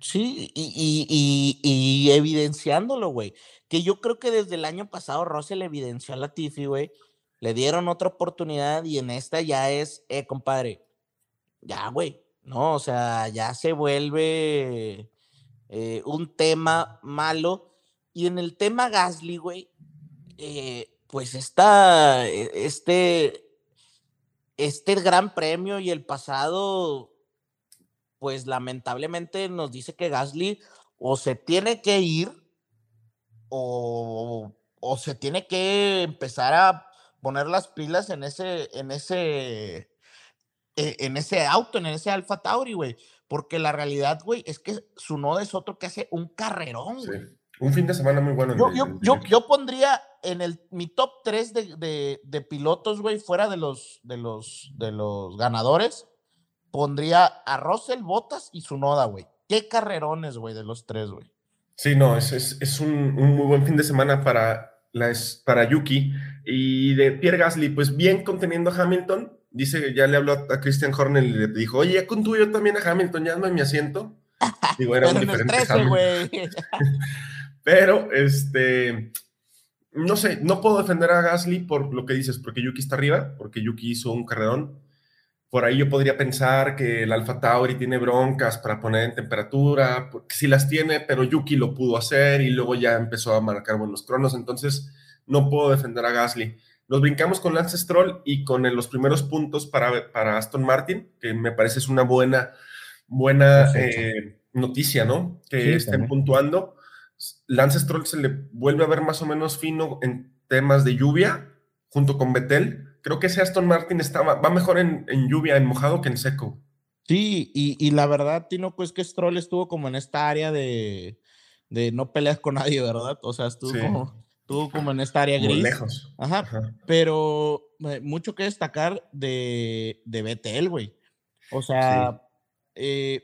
Sí, y, evidenciándolo, güey. Que yo creo que desde el año pasado Russell evidenció a Latifi, güey. Le dieron otra oportunidad y en esta ya es, eh, compadre, ya, güey, ¿no? O sea, ya se vuelve eh, un tema malo. Y en el tema Gasly, güey, eh, pues está e, este, este gran premio y el pasado, pues lamentablemente nos dice que Gasly o se tiene que ir o, o se tiene que empezar a poner las pilas en ese, en ese, e, en ese auto, en ese Alfa Tauri, güey. Porque la realidad, güey, es que su nodo es otro que hace un carrerón, güey. Un fin de semana muy bueno. Yo, yo, yo, pondría en el, mi top 3 de, de, de pilotos, güey, fuera de los, de, los, de los ganadores, pondría a Russell, Bottas y su noda, güey. Qué carrerones, güey, de los tres, güey. Sí, no, es, es, es un, un, muy buen fin de semana para, la, para Yuki. Y de Pierre Gasly, pues bien conteniendo a Hamilton, dice, ya le habló a Christian Horner y le dijo, oye, ya contuyo también a Hamilton, ya dame mi asiento. Digo, era un diferente 13, Pero, este, no sé, no puedo defender a Gasly por lo que dices, porque Yuki está arriba, porque Yuki hizo un carrerón. Por ahí yo podría pensar que el Alfa Tauri tiene broncas para poner en temperatura, porque sí las tiene, pero Yuki lo pudo hacer y luego ya empezó a marcar buenos cronos, entonces no puedo defender a Gasly. Nos brincamos con Lance Stroll y con los primeros puntos para, para Aston Martin, que me parece es una buena, buena eh, noticia, ¿no? Que estén puntuando. Lance Stroll se le vuelve a ver más o menos fino en temas de lluvia, junto con Betel. Creo que ese Aston Martin estaba, va mejor en, lluvia, en mojado que en seco. Sí, y, la verdad, Tino, pues que Stroll estuvo como en esta área de, de no peleas con nadie, ¿verdad? O sea, estuvo como Estuvo como en esta área gris. lejos. Ajá, Pero eh, mucho que destacar de, de Betel, güey. O sea, eh,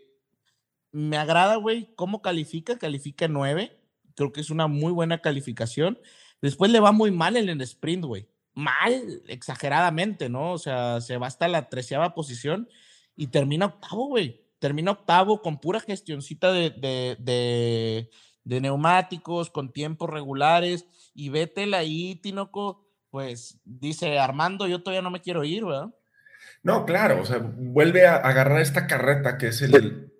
me agrada, güey, cómo califica. Califica 9. Creo que es una muy buena calificación. Después le va muy mal en el sprint, güey. Mal, exageradamente, ¿no? O sea, se va hasta la treceava posición y termina octavo, güey. Termina octavo con pura gestioncita de, de, de neumáticos, con tiempos regulares y Vettel ahí, Tinoco, pues dice, Armando, yo todavía no me quiero ir, ¿verdad? No, claro, o sea, vuelve a agarrar esta carreta que es el,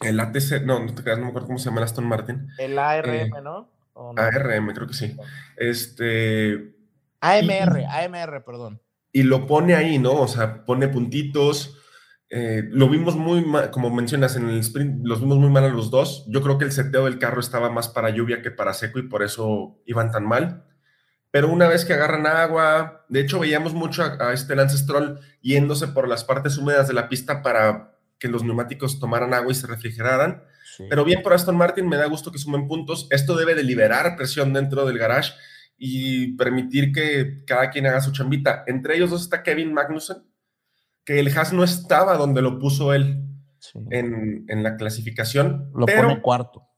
el, ATC, no, no te creas, no me acuerdo cómo se llama el Aston Martin. El ARM, eh, ¿no? ARM, creo que sí. Este. AMR, AMR, perdón. Y lo pone ahí, ¿no? O sea, pone puntitos, eh, lo vimos muy mal, como mencionas en el sprint, los vimos muy mal a los dos. Yo creo que el seteo del carro estaba más para lluvia que para seco y por eso iban tan mal. Pero una vez que agarran agua, de hecho veíamos mucho a, este Lance Stroll yéndose por las partes húmedas de la pista para que los neumáticos tomaran agua y se refrigeraran. Pero bien por Aston Martin, me da gusto que sumen puntos. Esto debe de liberar presión dentro del garage y permitir que cada quien haga su chambita. Entre ellos dos está Kevin Magnussen, que el Haas no estaba donde lo puso él en, la clasificación. Lo pone cuarto.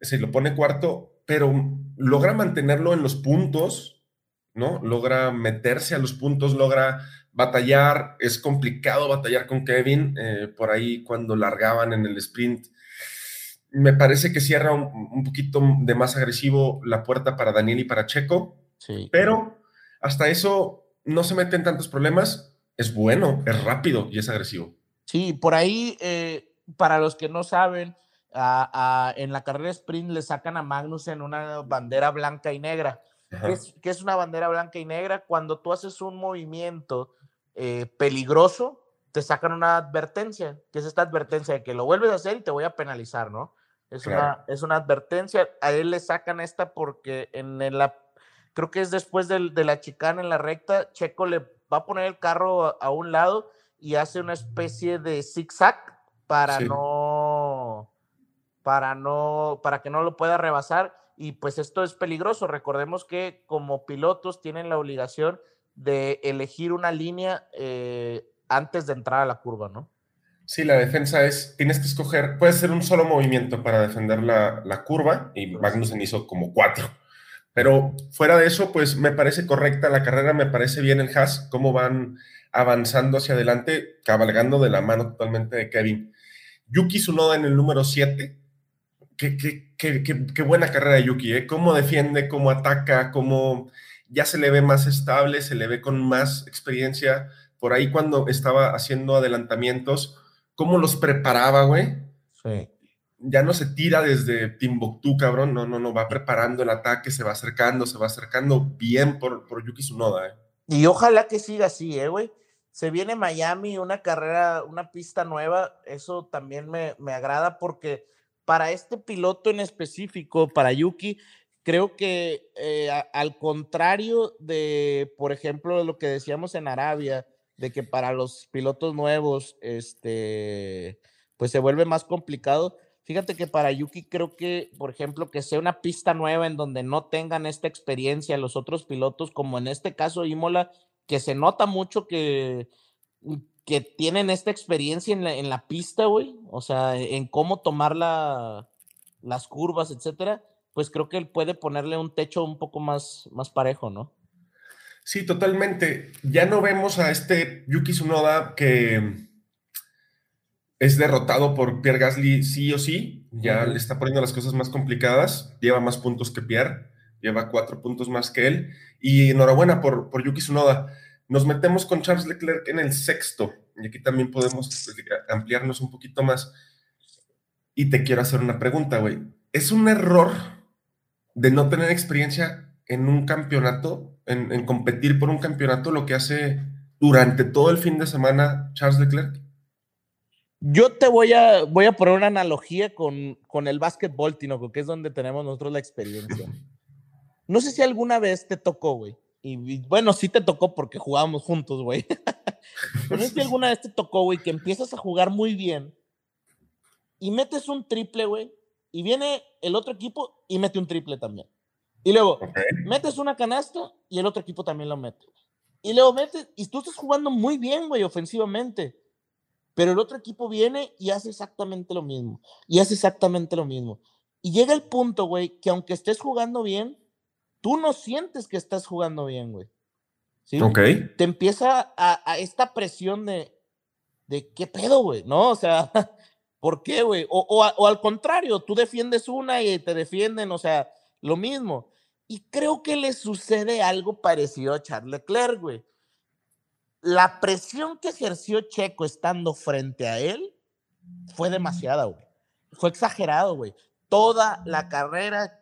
Sí, lo pone cuarto, pero logra mantenerlo en los puntos, ¿no? Logra meterse a los puntos, logra batallar. Es complicado batallar con Kevin. Eh, por ahí cuando largaban en el sprint, me parece que cierra un, poquito de más agresivo la puerta para Daniel y para Checo. Sí. Pero hasta eso no se meten tantos problemas es bueno, es rápido y es agresivo. Sí, por ahí, eh, para los que no saben, en la carrera sprint le sacan a Magnussen una bandera blanca y negra. ¿Qué es, una bandera blanca y negra? Cuando tú haces un movimiento eh, peligroso, te sacan una advertencia, que es esta advertencia de que lo vuelves a hacer y te voy a penalizar, ¿no? Es, una, es una advertencia. A él le sacan esta porque en la, creo que es después de, de la chicana en la recta, Checo le va a poner el carro a, un lado y hace una especie de zigzag para no, para no, para que no lo pueda rebasar. Y pues esto es peligroso. Recordemos que como pilotos tienen la obligación de elegir una línea eh, antes de entrar a la curva, ¿no? Sí, la defensa es, tienes que escoger, puede ser un solo movimiento para defender la, la curva y Magnussen hizo como cuatro. Pero fuera de eso, pues me parece correcta la carrera, me parece bien el Haas, cómo van avanzando hacia adelante, cabalgando de la mano totalmente de Kevin. Yuki Tsunoda en el número 7. Qué, qué, buena carrera de Yuki, ¿eh? Cómo defiende, cómo ataca, cómo ya se le ve más estable, se le ve con más experiencia. Por ahí cuando estaba haciendo adelantamientos, cómo los preparaba, güey. Sí. Ya no se tira desde Timbuktu, cabrón. No, no, no. Va preparando el ataque, se va acercando, se va acercando bien por, por Yuki Tsunoda, eh. Y ojalá que siga así, eh, güey. Se viene Miami, una carrera, una pista nueva. Eso también me, me agrada porque para este piloto en específico, para Yuki, creo que eh, al contrario de, por ejemplo, lo que decíamos en Arabia, de que para los pilotos nuevos, este, pues se vuelve más complicado. Fíjate que para Yuki creo que, por ejemplo, que sea una pista nueva en donde no tengan esta experiencia los otros pilotos, como en este caso Imola, que se nota mucho que, que tienen esta experiencia en la, en la pista, güey, o sea, en cómo tomar la, las curvas, etcétera pues creo que él puede ponerle un techo un poco más, más parejo, ¿no? Sí, totalmente. Ya no vemos a este Yuki Tsunoda que es derrotado por Pierre Gasly sí o sí. Ya le está poniendo las cosas más complicadas. Lleva más puntos que Pierre. Lleva cuatro puntos más que él. Y enhorabuena por, por Yuki Tsunoda. Nos metemos con Charles Leclerc en el sexto. Y aquí también podemos ampliarnos un poquito más. Y te quiero hacer una pregunta, güey. ¿Es un error de no tener experiencia en un campeonato, en, competir por un campeonato, lo que hace durante todo el fin de semana Charles Leclerc? Yo te voy a, voy a poner una analogía con, con el básquetbol, Tinoco, que es donde tenemos nosotros la experiencia. No sé si alguna vez te tocó, güey. Y, bueno, sí te tocó porque jugábamos juntos, güey. no sé si alguna vez te tocó, güey, que empiezas a jugar muy bien y metes un triple, güey, y viene el otro equipo y mete un triple también. Y luego metes una canasta y el otro equipo también lo mete. Y luego metes, y tú estás jugando muy bien, güey, ofensivamente. Pero el otro equipo viene y hace exactamente lo mismo. Y hace exactamente lo mismo. Y llega el punto, güey, que aunque estés jugando bien, tú no sientes que estás jugando bien, güey. ¿Sí? Ok. Te empieza a, a esta presión de, de qué pedo, güey, ¿no? O sea, ¿Por qué, güey? O, al contrario, tú defiendes una y te defienden, o sea, lo mismo. Y creo que le sucede algo parecido a Charles Leclerc, güey. La presión que ejerció Checo estando frente a él fue demasiada, güey. Fue exagerado, güey. Toda la carrera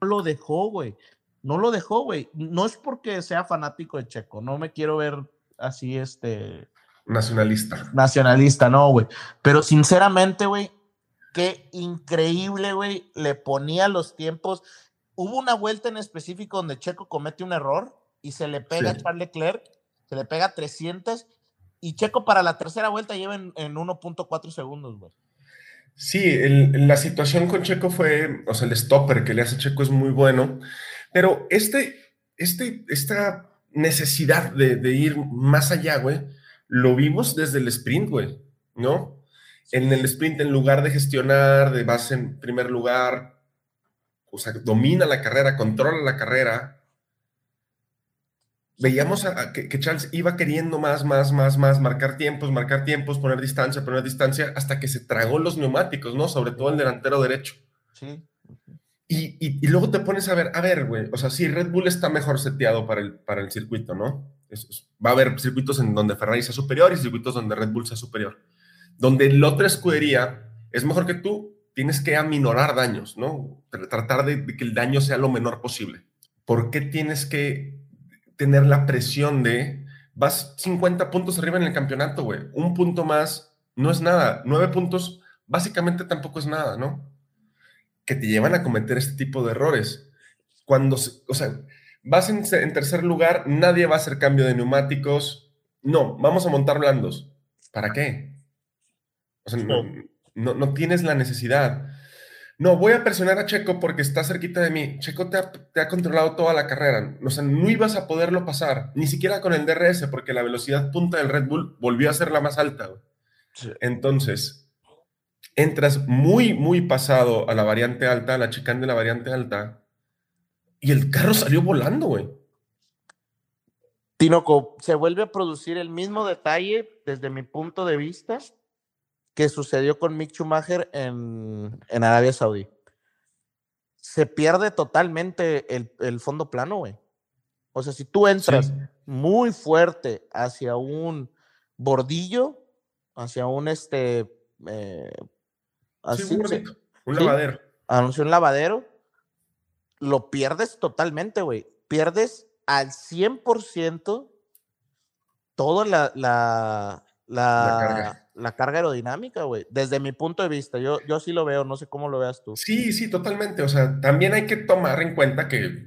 no lo dejó, güey. No lo dejó, güey. No es porque sea fanático de Checo, no me quiero ver así, este, Nacionalista. Nacionalista, no, güey. Pero sinceramente, güey, qué increíble, güey, le ponía los tiempos. Hubo una vuelta en específico donde Checo comete un error y se le pega a Charles Leclerc, se le pega 300 y Checo para la tercera vuelta lleva en, 1.4 segundos, güey. Sí, la situación con Checo fue, o sea, el stopper que le hace Checo es muy bueno, pero este, este, esta necesidad de, de ir más allá, güey, lo vimos desde el sprint, güey, ¿no? En el sprint, en lugar de gestionar, de base en primer lugar, o sea, domina la carrera, controla la carrera. Veíamos a, que, Charles iba queriendo más, más, más, más, marcar tiempos, marcar tiempos, poner distancia, poner distancia, hasta que se tragó los neumáticos, ¿no? Sobre todo el delantero derecho. Sí. Y, y, luego te pones a ver, a ver, güey, o sea, sí, Red Bull está mejor seteado para el, para el circuito, ¿no? va a haber circuitos en donde Ferrari sea superior y circuitos donde Red Bull sea superior. Donde la otra escudería es mejor que tú, tienes que aminorar daños, ¿no? Tratar de, que el daño sea lo menor posible. ¿Por qué tienes que tener la presión de vas 50 puntos arriba en el campeonato, güey? Un punto más no es nada. Nueve puntos básicamente tampoco es nada, ¿no? Que te llevan a cometer este tipo de errores. Cuando, o sea, vas en, tercer lugar, nadie va a hacer cambio de neumáticos. No, vamos a montar blandos. ¿Para qué? O sea, no, tienes la necesidad. No, voy a presionar a Checo porque está cerquita de mí. Checo te ha, controlado toda la carrera. O sea, no ibas a poderlo pasar, ni siquiera con el DRS, porque la velocidad punta del Red Bull volvió a ser la más alta. Entonces, entras muy, muy pasado a la variante alta, a la chicane de la variante alta, y el carro salió volando, güey. Tinoco, se vuelve a producir el mismo detalle desde mi punto de vista que sucedió con Mick Schumacher en, Arabia Saudí. Se pierde totalmente el, fondo plano, güey. O sea, si tú entras muy fuerte hacia un bordillo, hacia un este. Eh, así, un, lavadero. Hacia un lavadero. Lo pierdes totalmente, güey. Pierdes al 100% toda la, la, la, carga. Aerodinámica, güey. Desde mi punto de vista, yo, yo sí lo veo, no sé cómo lo veas tú. Sí, sí, totalmente. O sea, también hay que tomar en cuenta que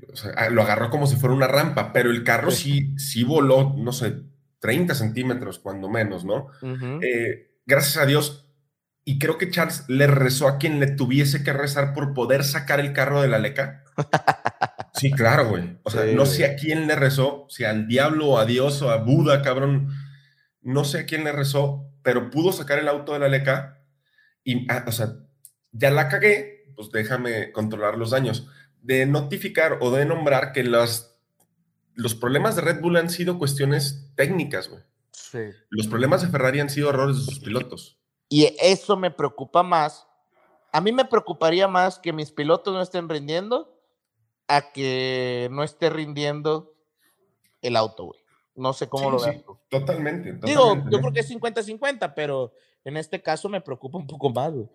lo agarró como si fuera una rampa, pero el carro sí, sí voló, no sé, 30 centímetros, cuando menos, ¿no? Eh, gracias a Dios. Y creo que Charles le rezó a quien le tuviese que rezar por poder sacar el carro de la leca. Sí, claro, güey. O sea, no sé a quién le rezó, si al diablo o a Dios o a Buda, cabrón. No sé a quién le rezó, pero pudo sacar el auto de la leca y, ah, o sea, ya la cagué, pues déjame controlar los daños. De notificar o de nombrar que los, los problemas de Red Bull han sido cuestiones técnicas, güey. Sí. Los problemas de Ferrari han sido errores de sus pilotos. Y eso me preocupa más. A mí me preocuparía más que mis pilotos no estén rindiendo a que no esté rindiendo el auto, güey. No sé cómo lo veo. totalmente, Digo, yo creo que es 50-50, pero en este caso me preocupa un poco más, güey.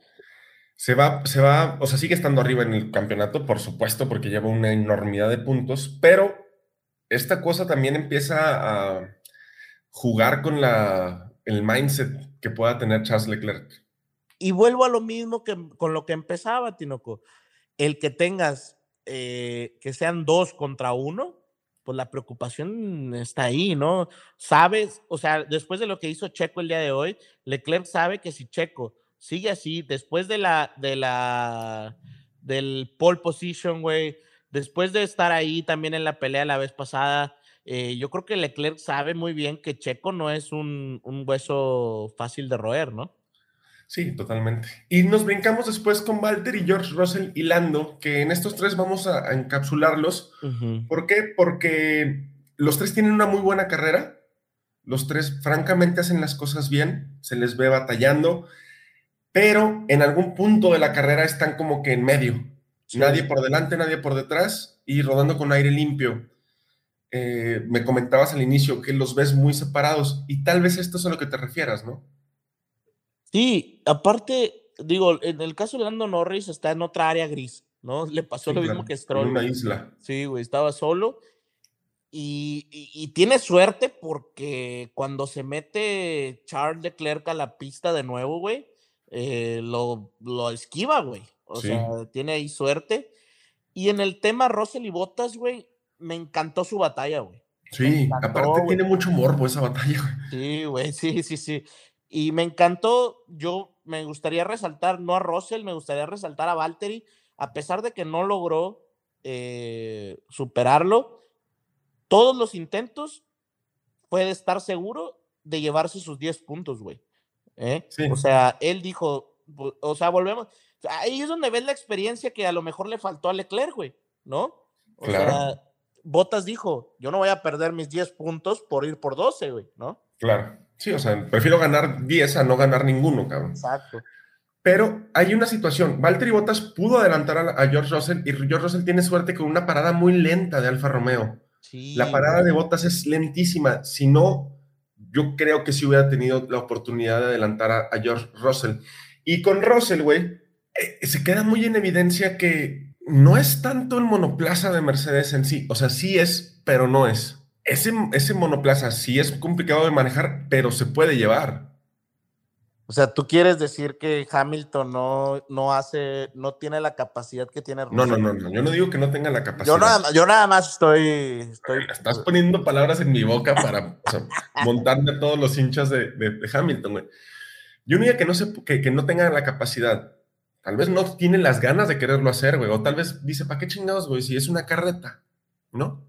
Se va, se va, o sea, sigue estando arriba en el campeonato, por supuesto, porque lleva una enormidad de puntos, pero esta cosa también empieza a jugar con la, el mindset que pueda tener Charles Leclerc. Y vuelvo a lo mismo que con lo que empezaba, Tinoco. El que tengas eh, que sean dos contra uno, pues la preocupación está ahí, ¿no? Sabes, o sea, después de lo que hizo Checo el día de hoy, Leclerc sabe que si Checo sigue así, después de la, de la, del pole position, güey, después de estar ahí también en la pelea la vez pasada, eh, yo creo que Leclerc sabe muy bien que Checo no es un, un hueso fácil de roer, ¿no? Sí, totalmente. Y nos brincamos después con Walter y George Russell y Lando, que en estos tres vamos a, encapsularlos. ¿Por qué? Porque los tres tienen una muy buena carrera. Los tres, francamente, hacen las cosas bien, se les ve batallando, pero en algún punto de la carrera están como que en medio. Nadie por delante, nadie por detrás y rodando con aire limpio. Eh, me comentabas al inicio que los ves muy separados y tal vez esto es a lo que te refieras, ¿no? Sí, aparte, digo, en el caso de Lando Norris está en otra área gris, ¿no? Le pasó lo mismo que Stroll. En una isla. Sí, güey, estaba solo. Y, tiene suerte porque cuando se mete Charles Leclerc a la pista de nuevo, güey, eh, lo, lo esquiva, güey. O sea, tiene ahí suerte. Y en el tema Russell y Bottas, güey, me encantó su batalla, güey. Sí, aparte tiene mucho morbo esa batalla, güey. Sí, güey, sí, sí, sí. Y me encantó, yo me gustaría resaltar, no a Russell, me gustaría resaltar a Valtteri, a pesar de que no logró eh, superarlo, todos los intentos puede estar seguro de llevarse sus 10 puntos, güey. ¿eh? O sea, él dijo, o sea, volvemos, ahí es donde ves la experiencia que a lo mejor le faltó a Leclerc, güey, ¿no? O sea, Botas dijo, yo no voy a perder mis 10 puntos por ir por 12, güey, ¿no? Claro. Sí, o sea, prefiero ganar 10 a no ganar ninguno, cabrón. Exacto. Pero hay una situación. Valtteri Bottas pudo adelantar a, George Russell y George Russell tiene suerte con una parada muy lenta de Alfa Romeo. Sí, la parada de Bottas es lentísima. Si no, yo creo que sí hubiera tenido la oportunidad de adelantar a, George Russell. Y con Russell, güey, eh, se queda muy en evidencia que no es tanto el monoplaza de Mercedes en sí. O sea, sí es, pero no es ese, monoplaza sí es complicado de manejar, pero se puede llevar. O sea, tú quieres decir que Hamilton no, no hace, no tiene la capacidad que tiene No, no, no, no, yo no digo que no tenga la capacidad. Yo nada, más estoy, estoy... Estás poniendo palabras en mi boca para montarme a todos los hinchas de, Hamilton, güey. Yo no digo que no, se, que, que no tenga la capacidad. Tal vez no tiene las ganas de quererlo hacer, güey. O tal vez dice, ¿para qué chingados, güey? Si es una carreta, ¿no?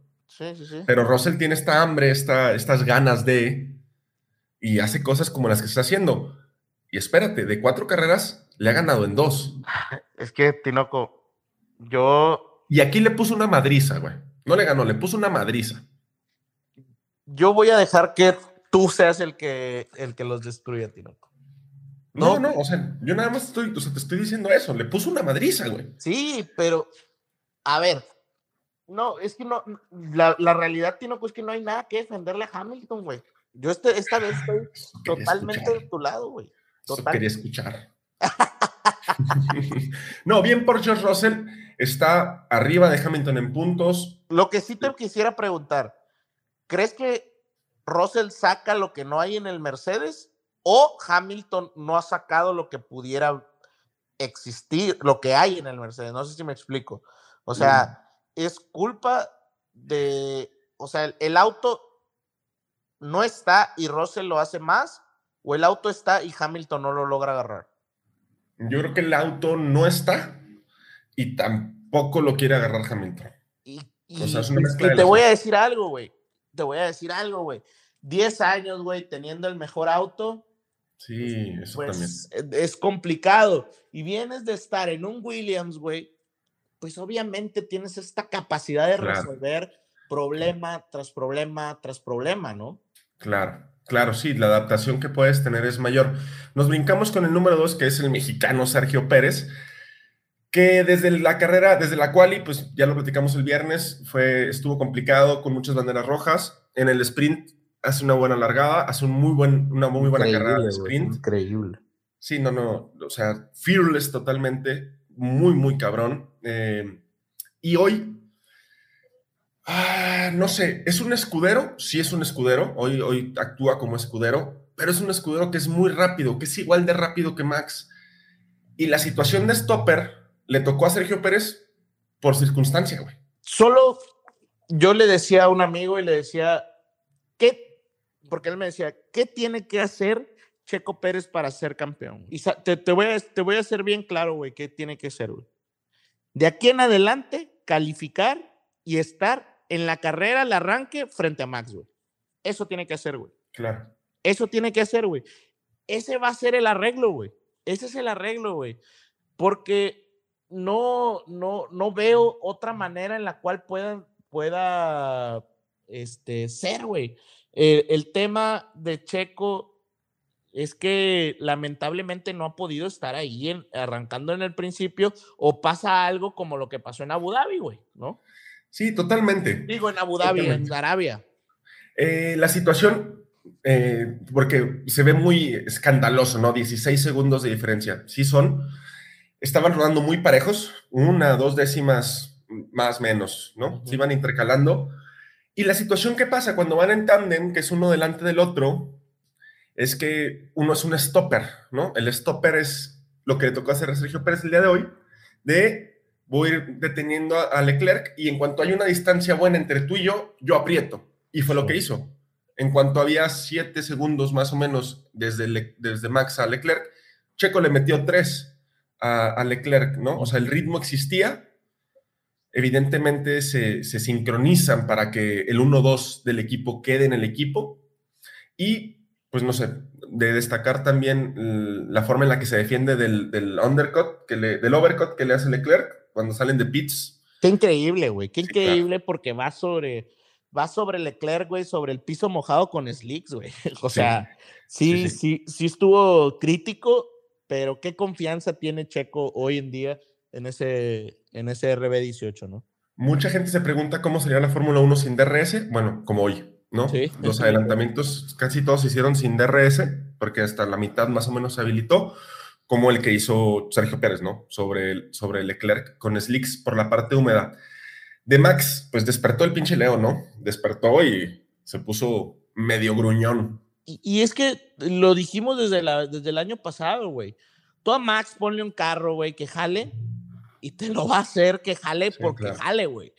Pero Russell tiene esta hambre, esta, estas ganas de, y hace cosas como las que está haciendo. Y espérate, de cuatro carreras le ha ganado en dos. Es que, Tinoco, yo... Y aquí le puso una madriza, güey. No le ganó, le puso una madriza. Yo voy a dejar que tú seas el que, el que los destruya, Tinoco. No, no, o sea, yo nada más estoy, o sea, te estoy diciendo eso, le puso una madriza, güey. Sí, pero, a ver, no, es que no, la, la realidad, Tino, pues que no hay nada que defenderle a Hamilton, güey. Yo este, esta vez estoy totalmente de tu lado, güey. quería escuchar. no, bien por George Russell. Está arriba de Hamilton en puntos. Lo que sí te quisiera preguntar, ¿crees que Russell saca lo que no hay en el Mercedes o Hamilton no ha sacado lo que pudiera existir, lo que hay en el Mercedes? No sé si me explico. O sea, mm. Es culpa de, o sea, el, auto no está y Russell lo hace más o el auto está y Hamilton no lo logra agarrar. Yo creo que el auto no está y tampoco lo quiere agarrar Hamilton. Y, te voy a decir algo, güey. Te voy a decir algo, güey. 10 años, güey, teniendo el mejor auto. Sí, eso pues, Es complicado. Y vienes de estar en un Williams, güey, pues obviamente tienes esta capacidad de resolver problema tras problema tras problema, ¿no? Claro. Claro, sí, la adaptación que puedes tener es mayor. Nos brincamos con el número dos, que es el mexicano Sergio Pérez, que desde la carrera, desde la quali, pues ya lo platicamos el viernes, fue, estuvo complicado con muchas banderas rojas. En el sprint hace una buena largada, hace un muy buen, una muy buena carrera de sprint. increíble. Sí, no, no, o sea, fearless totalmente, muy, muy cabrón. Eh, y hoy Ah, no sé, ¿es un escudero? Sí es un escudero, hoy, hoy actúa como escudero, pero es un escudero que es muy rápido, que es igual de rápido que Max. Y la situación de stopper le tocó a Sergio Pérez por circunstancia, güey. Solo yo le decía a un amigo y le decía, ¿qué? Porque él me decía, ¿qué tiene que hacer Checo Pérez para ser campeón? Y te, te voy, a, te voy a hacer bien claro, güey, ¿qué tiene que ser, güey? De aquí en adelante, calificar y estar en la carrera, el arranque, frente a Max, güey. Eso tiene que hacer, güey. Claro. Eso tiene que hacer, güey. Ese va a ser el arreglo, güey. Ese es el arreglo, güey. Porque no, no, no veo otra manera en la cual pueda, pueda este, ser, güey. el tema de Checo es que lamentablemente no ha podido estar ahí arrancando en el principio o pasa algo como lo que pasó en Abu Dhabi, güey, ¿no? Sí, totalmente. Digo, en Abu Dhabi, en Arabia. Eh, la situación, eh, porque se ve muy escandaloso, ¿no? 16 segundos de diferencia. Sí son. Estaban rodando muy parejos, una, dos décimas más menos, ¿no? Se iban intercalando. Y la situación que pasa cuando van en tándem, que es uno delante del otro, es que uno es un stopper, ¿no? El stopper es lo que le tocó hacer a Sergio Pérez el día de hoy, de voy a ir deteniendo a, Leclerc y en cuanto hay una distancia buena entre tú y yo, yo aprieto. Y fue lo que hizo. En cuanto había siete segundos más o menos desde, desde Max a Leclerc, Checo le metió tres a, Leclerc, ¿no? O sea, el ritmo existía. Evidentemente se, se sincronizan para que el 1-2 del equipo quede en el equipo. Y, pues no sé, de destacar también la forma en la que se defiende del, del undercut, que le, del overcut que le hace Leclerc cuando salen de pits. Qué increíble, güey. Qué increíble porque va sobre, va sobre Leclerc, güey, sobre el piso mojado con slicks, güey. O sea, sí sí, sí, estuvo crítico, pero qué confianza tiene Checo hoy en día en ese, en ese RB18, ¿no? Mucha gente se pregunta cómo sería la Fórmula 1 sin DRS. Bueno, como hoy, ¿no? Sí, Los adelantamientos casi todos se hicieron sin DRS, porque hasta la mitad más o menos se habilitó como el que hizo Sergio Pérez, ¿no? Sobre, sobre Leclerc con slicks por la parte húmeda. De Max, pues despertó el pinche Leo, ¿no? Despertó y se puso medio gruñón. Y, es que lo dijimos desde, la, desde el año pasado, güey. Tú a Max ponle un carro, güey, que jale y te lo va a hacer que jale porque jale, güey.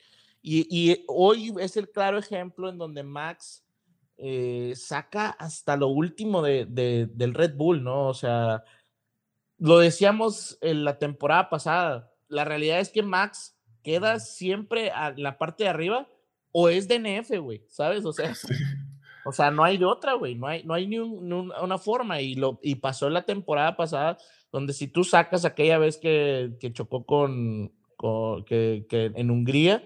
Y, hoy es el claro ejemplo en donde Max eh, saca hasta lo último de, del Red Bull, ¿no? O sea, lo decíamos en la temporada pasada, la realidad es que Max queda siempre a la parte de arriba o es DNF, güey, ¿sabes? O sea, o sea, no hay de otra, güey, no hay, no hay ni, una forma y, lo, y pasó la temporada pasada donde si tú sacas aquella vez que, que chocó con, con que, que en Hungría,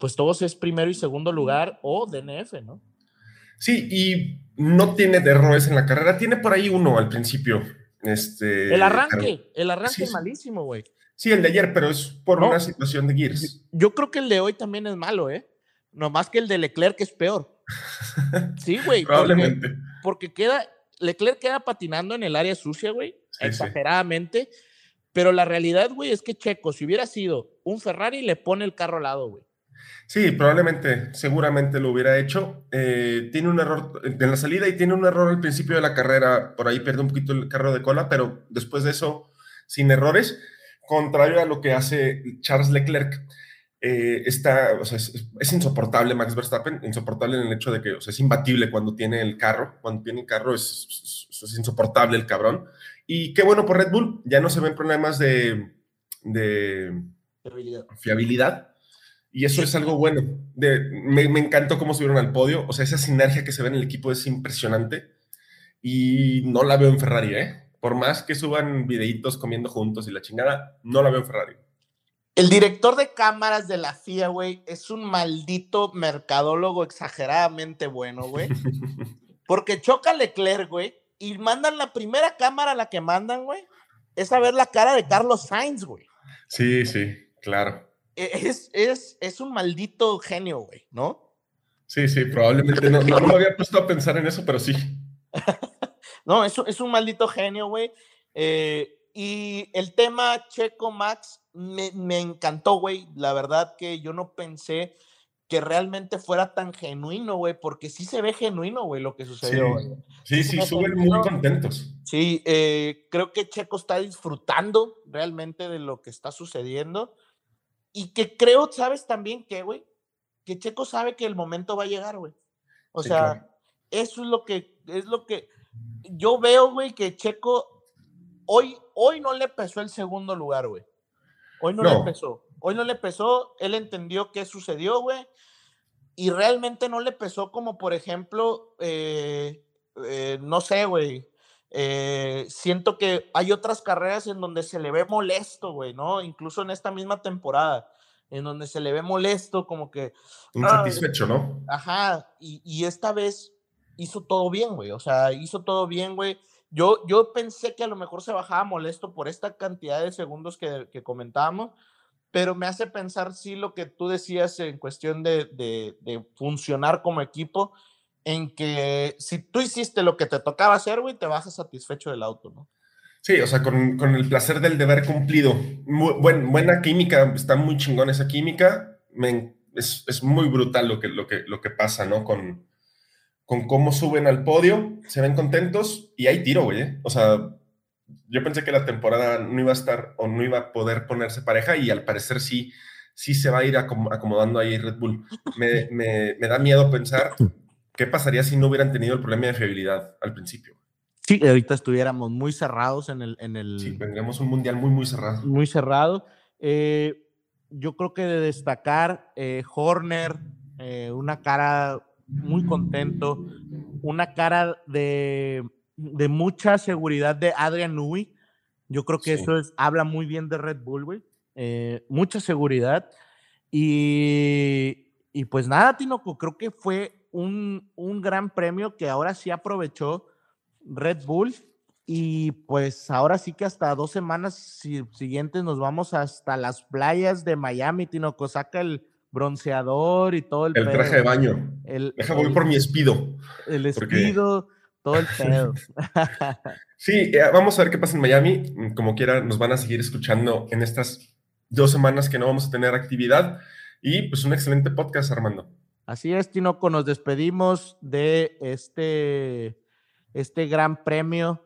pues todos es primero y segundo lugar o DNF, ¿no? Sí, y no tiene errores en la carrera, tiene por ahí uno al principio, este, el arranque, el arranque es malísimo, güey. Sí, el de ayer, pero es por una situación de Gears. Yo creo que el de hoy también es malo, ¿eh? No más que el de Leclerc que es peor. Sí, güey. Probablemente. porque queda, Leclerc queda patinando en el área sucia, güey, exageradamente. Pero la realidad, güey, es que Checo, si hubiera sido un Ferrari, le pone el carro al lado, güey. Sí, probablemente, seguramente lo hubiera hecho. Eh, tiene un error en la salida y tiene un error al principio de la carrera. Por ahí pierde un poquito el carro de cola, pero después de eso, sin errores. Contrario a lo que hace Charles Leclerc, eh, está, o sea, es, insoportable Max Verstappen, insoportable en el hecho de que o sea, es imbatible cuando tiene el carro. Cuando tiene el carro es, es insoportable el cabrón. Y qué bueno por Red Bull, ya no se ven problemas de, fiabilidad. Y eso es algo bueno. De, me, encantó cómo subieron al podio. O sea, esa sinergia que se ve en el equipo es impresionante. Y no la veo en Ferrari, ¿eh? Por más que suban videitos comiendo juntos y la chingada, no la veo en Ferrari. El director de cámaras de la FIA, güey, es un maldito mercadólogo exageradamente bueno, güey. Porque choca Leclerc, güey, y mandan la primera cámara a la que mandan, güey, es a ver la cara de Carlos Sainz, güey. Sí, sí, claro. E, es, es, es un maldito genio, güey, ¿no? Sí, sí, probablemente no, no, me había puesto a pensar en eso, pero sí. no, es, es un maldito genio, güey. Eh, y el tema Checo Max me, me encantó, güey. La verdad que yo no pensé que realmente fuera tan genuino, güey, porque sí se ve genuino, güey, lo que sucedió. Sí, sí, sí, suben muy contentos. Sí, eh, creo que Checo está disfrutando realmente de lo que está sucediendo y que creo, ¿sabes también qué, güey? Que Checo sabe que el momento va a llegar, güey. O sea, eso es lo que, es lo que yo veo, güey, que Checo hoy, hoy no le pesó el segundo lugar, güey. Hoy no, no. le pesó. Hoy no le pesó, él entendió qué sucedió, güey. Y realmente no le pesó como, por ejemplo, eh, eh, no sé, güey. Eh, siento que hay otras carreras en donde se le ve molesto, güey, ¿no? Incluso en esta misma temporada, en donde se le ve molesto, como que... Insatisfecho, ¿no? Ajá, y, esta vez hizo todo bien, güey, o sea, hizo todo bien, güey. Yo, yo pensé que a lo mejor se bajaba molesto por esta cantidad de segundos que, que comentábamos, pero me hace pensar, sí, lo que tú decías en cuestión de, de, funcionar como equipo, en que si tú hiciste lo que te tocaba hacer, güey, te bajas satisfecho del auto, ¿no? Sí, o sea, con, con el placer del deber cumplido. buen, buena química, está muy chingón esa química. es, es, muy brutal lo que, lo que, lo que pasa, ¿no? Con, con cómo suben al podio, se ven contentos y hay tiro, güey. ¿eh? O sea, yo pensé que la temporada no iba a estar o no iba a poder ponerse pareja y al parecer sí, sí se va a ir acomodando ahí Red Bull. Me, me, me da miedo pensar qué pasaría si no hubieran tenido el problema de fiabilidad al principio. Sí, ahorita estuviéramos muy cerrados en el... En el sí, tendríamos un mundial muy, muy cerrado. Muy cerrado. Eh, yo creo que de destacar eh, Horner, eh, una cara muy contento, una cara de de mucha seguridad de Adrian Newey. Yo creo que eso es, habla muy bien de Red Bull, güey. Eh, mucha seguridad. Y, y, pues nada, Tinoco, creo que fue un, un gran premio que ahora sí aprovechó Red Bull. Y pues ahora sí que hasta dos semanas siguientes nos vamos hasta las playas de Miami, Tinoco. Saca el bronceador y todo el. El traje de baño. El, Deja, voy por mi espido. El espido. Todo el pedo. sí, eh, vamos a ver qué pasa en Miami. Como quiera, nos van a seguir escuchando en estas dos semanas que no vamos a tener actividad. Y pues un excelente podcast, Armando. Así es, Tinoco, nos despedimos de este, este gran premio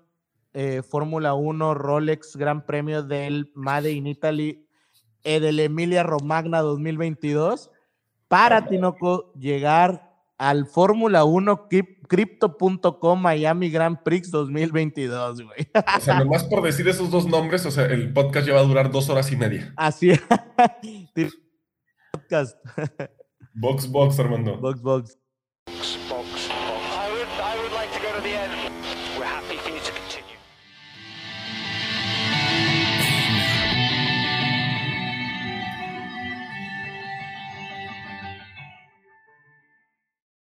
eh, Fórmula 1 Rolex Gran Premio del Made in Italy eh, del Emilia Romagna 2022 para Tinoco llegar al Fórmula 1 Crypto.com Miami Grand Prix 2022, güey. O sea, nomás por decir esos dos nombres, o sea, el podcast lleva a durar dos horas y media. Así es. podcast. Box boxer बंदो box box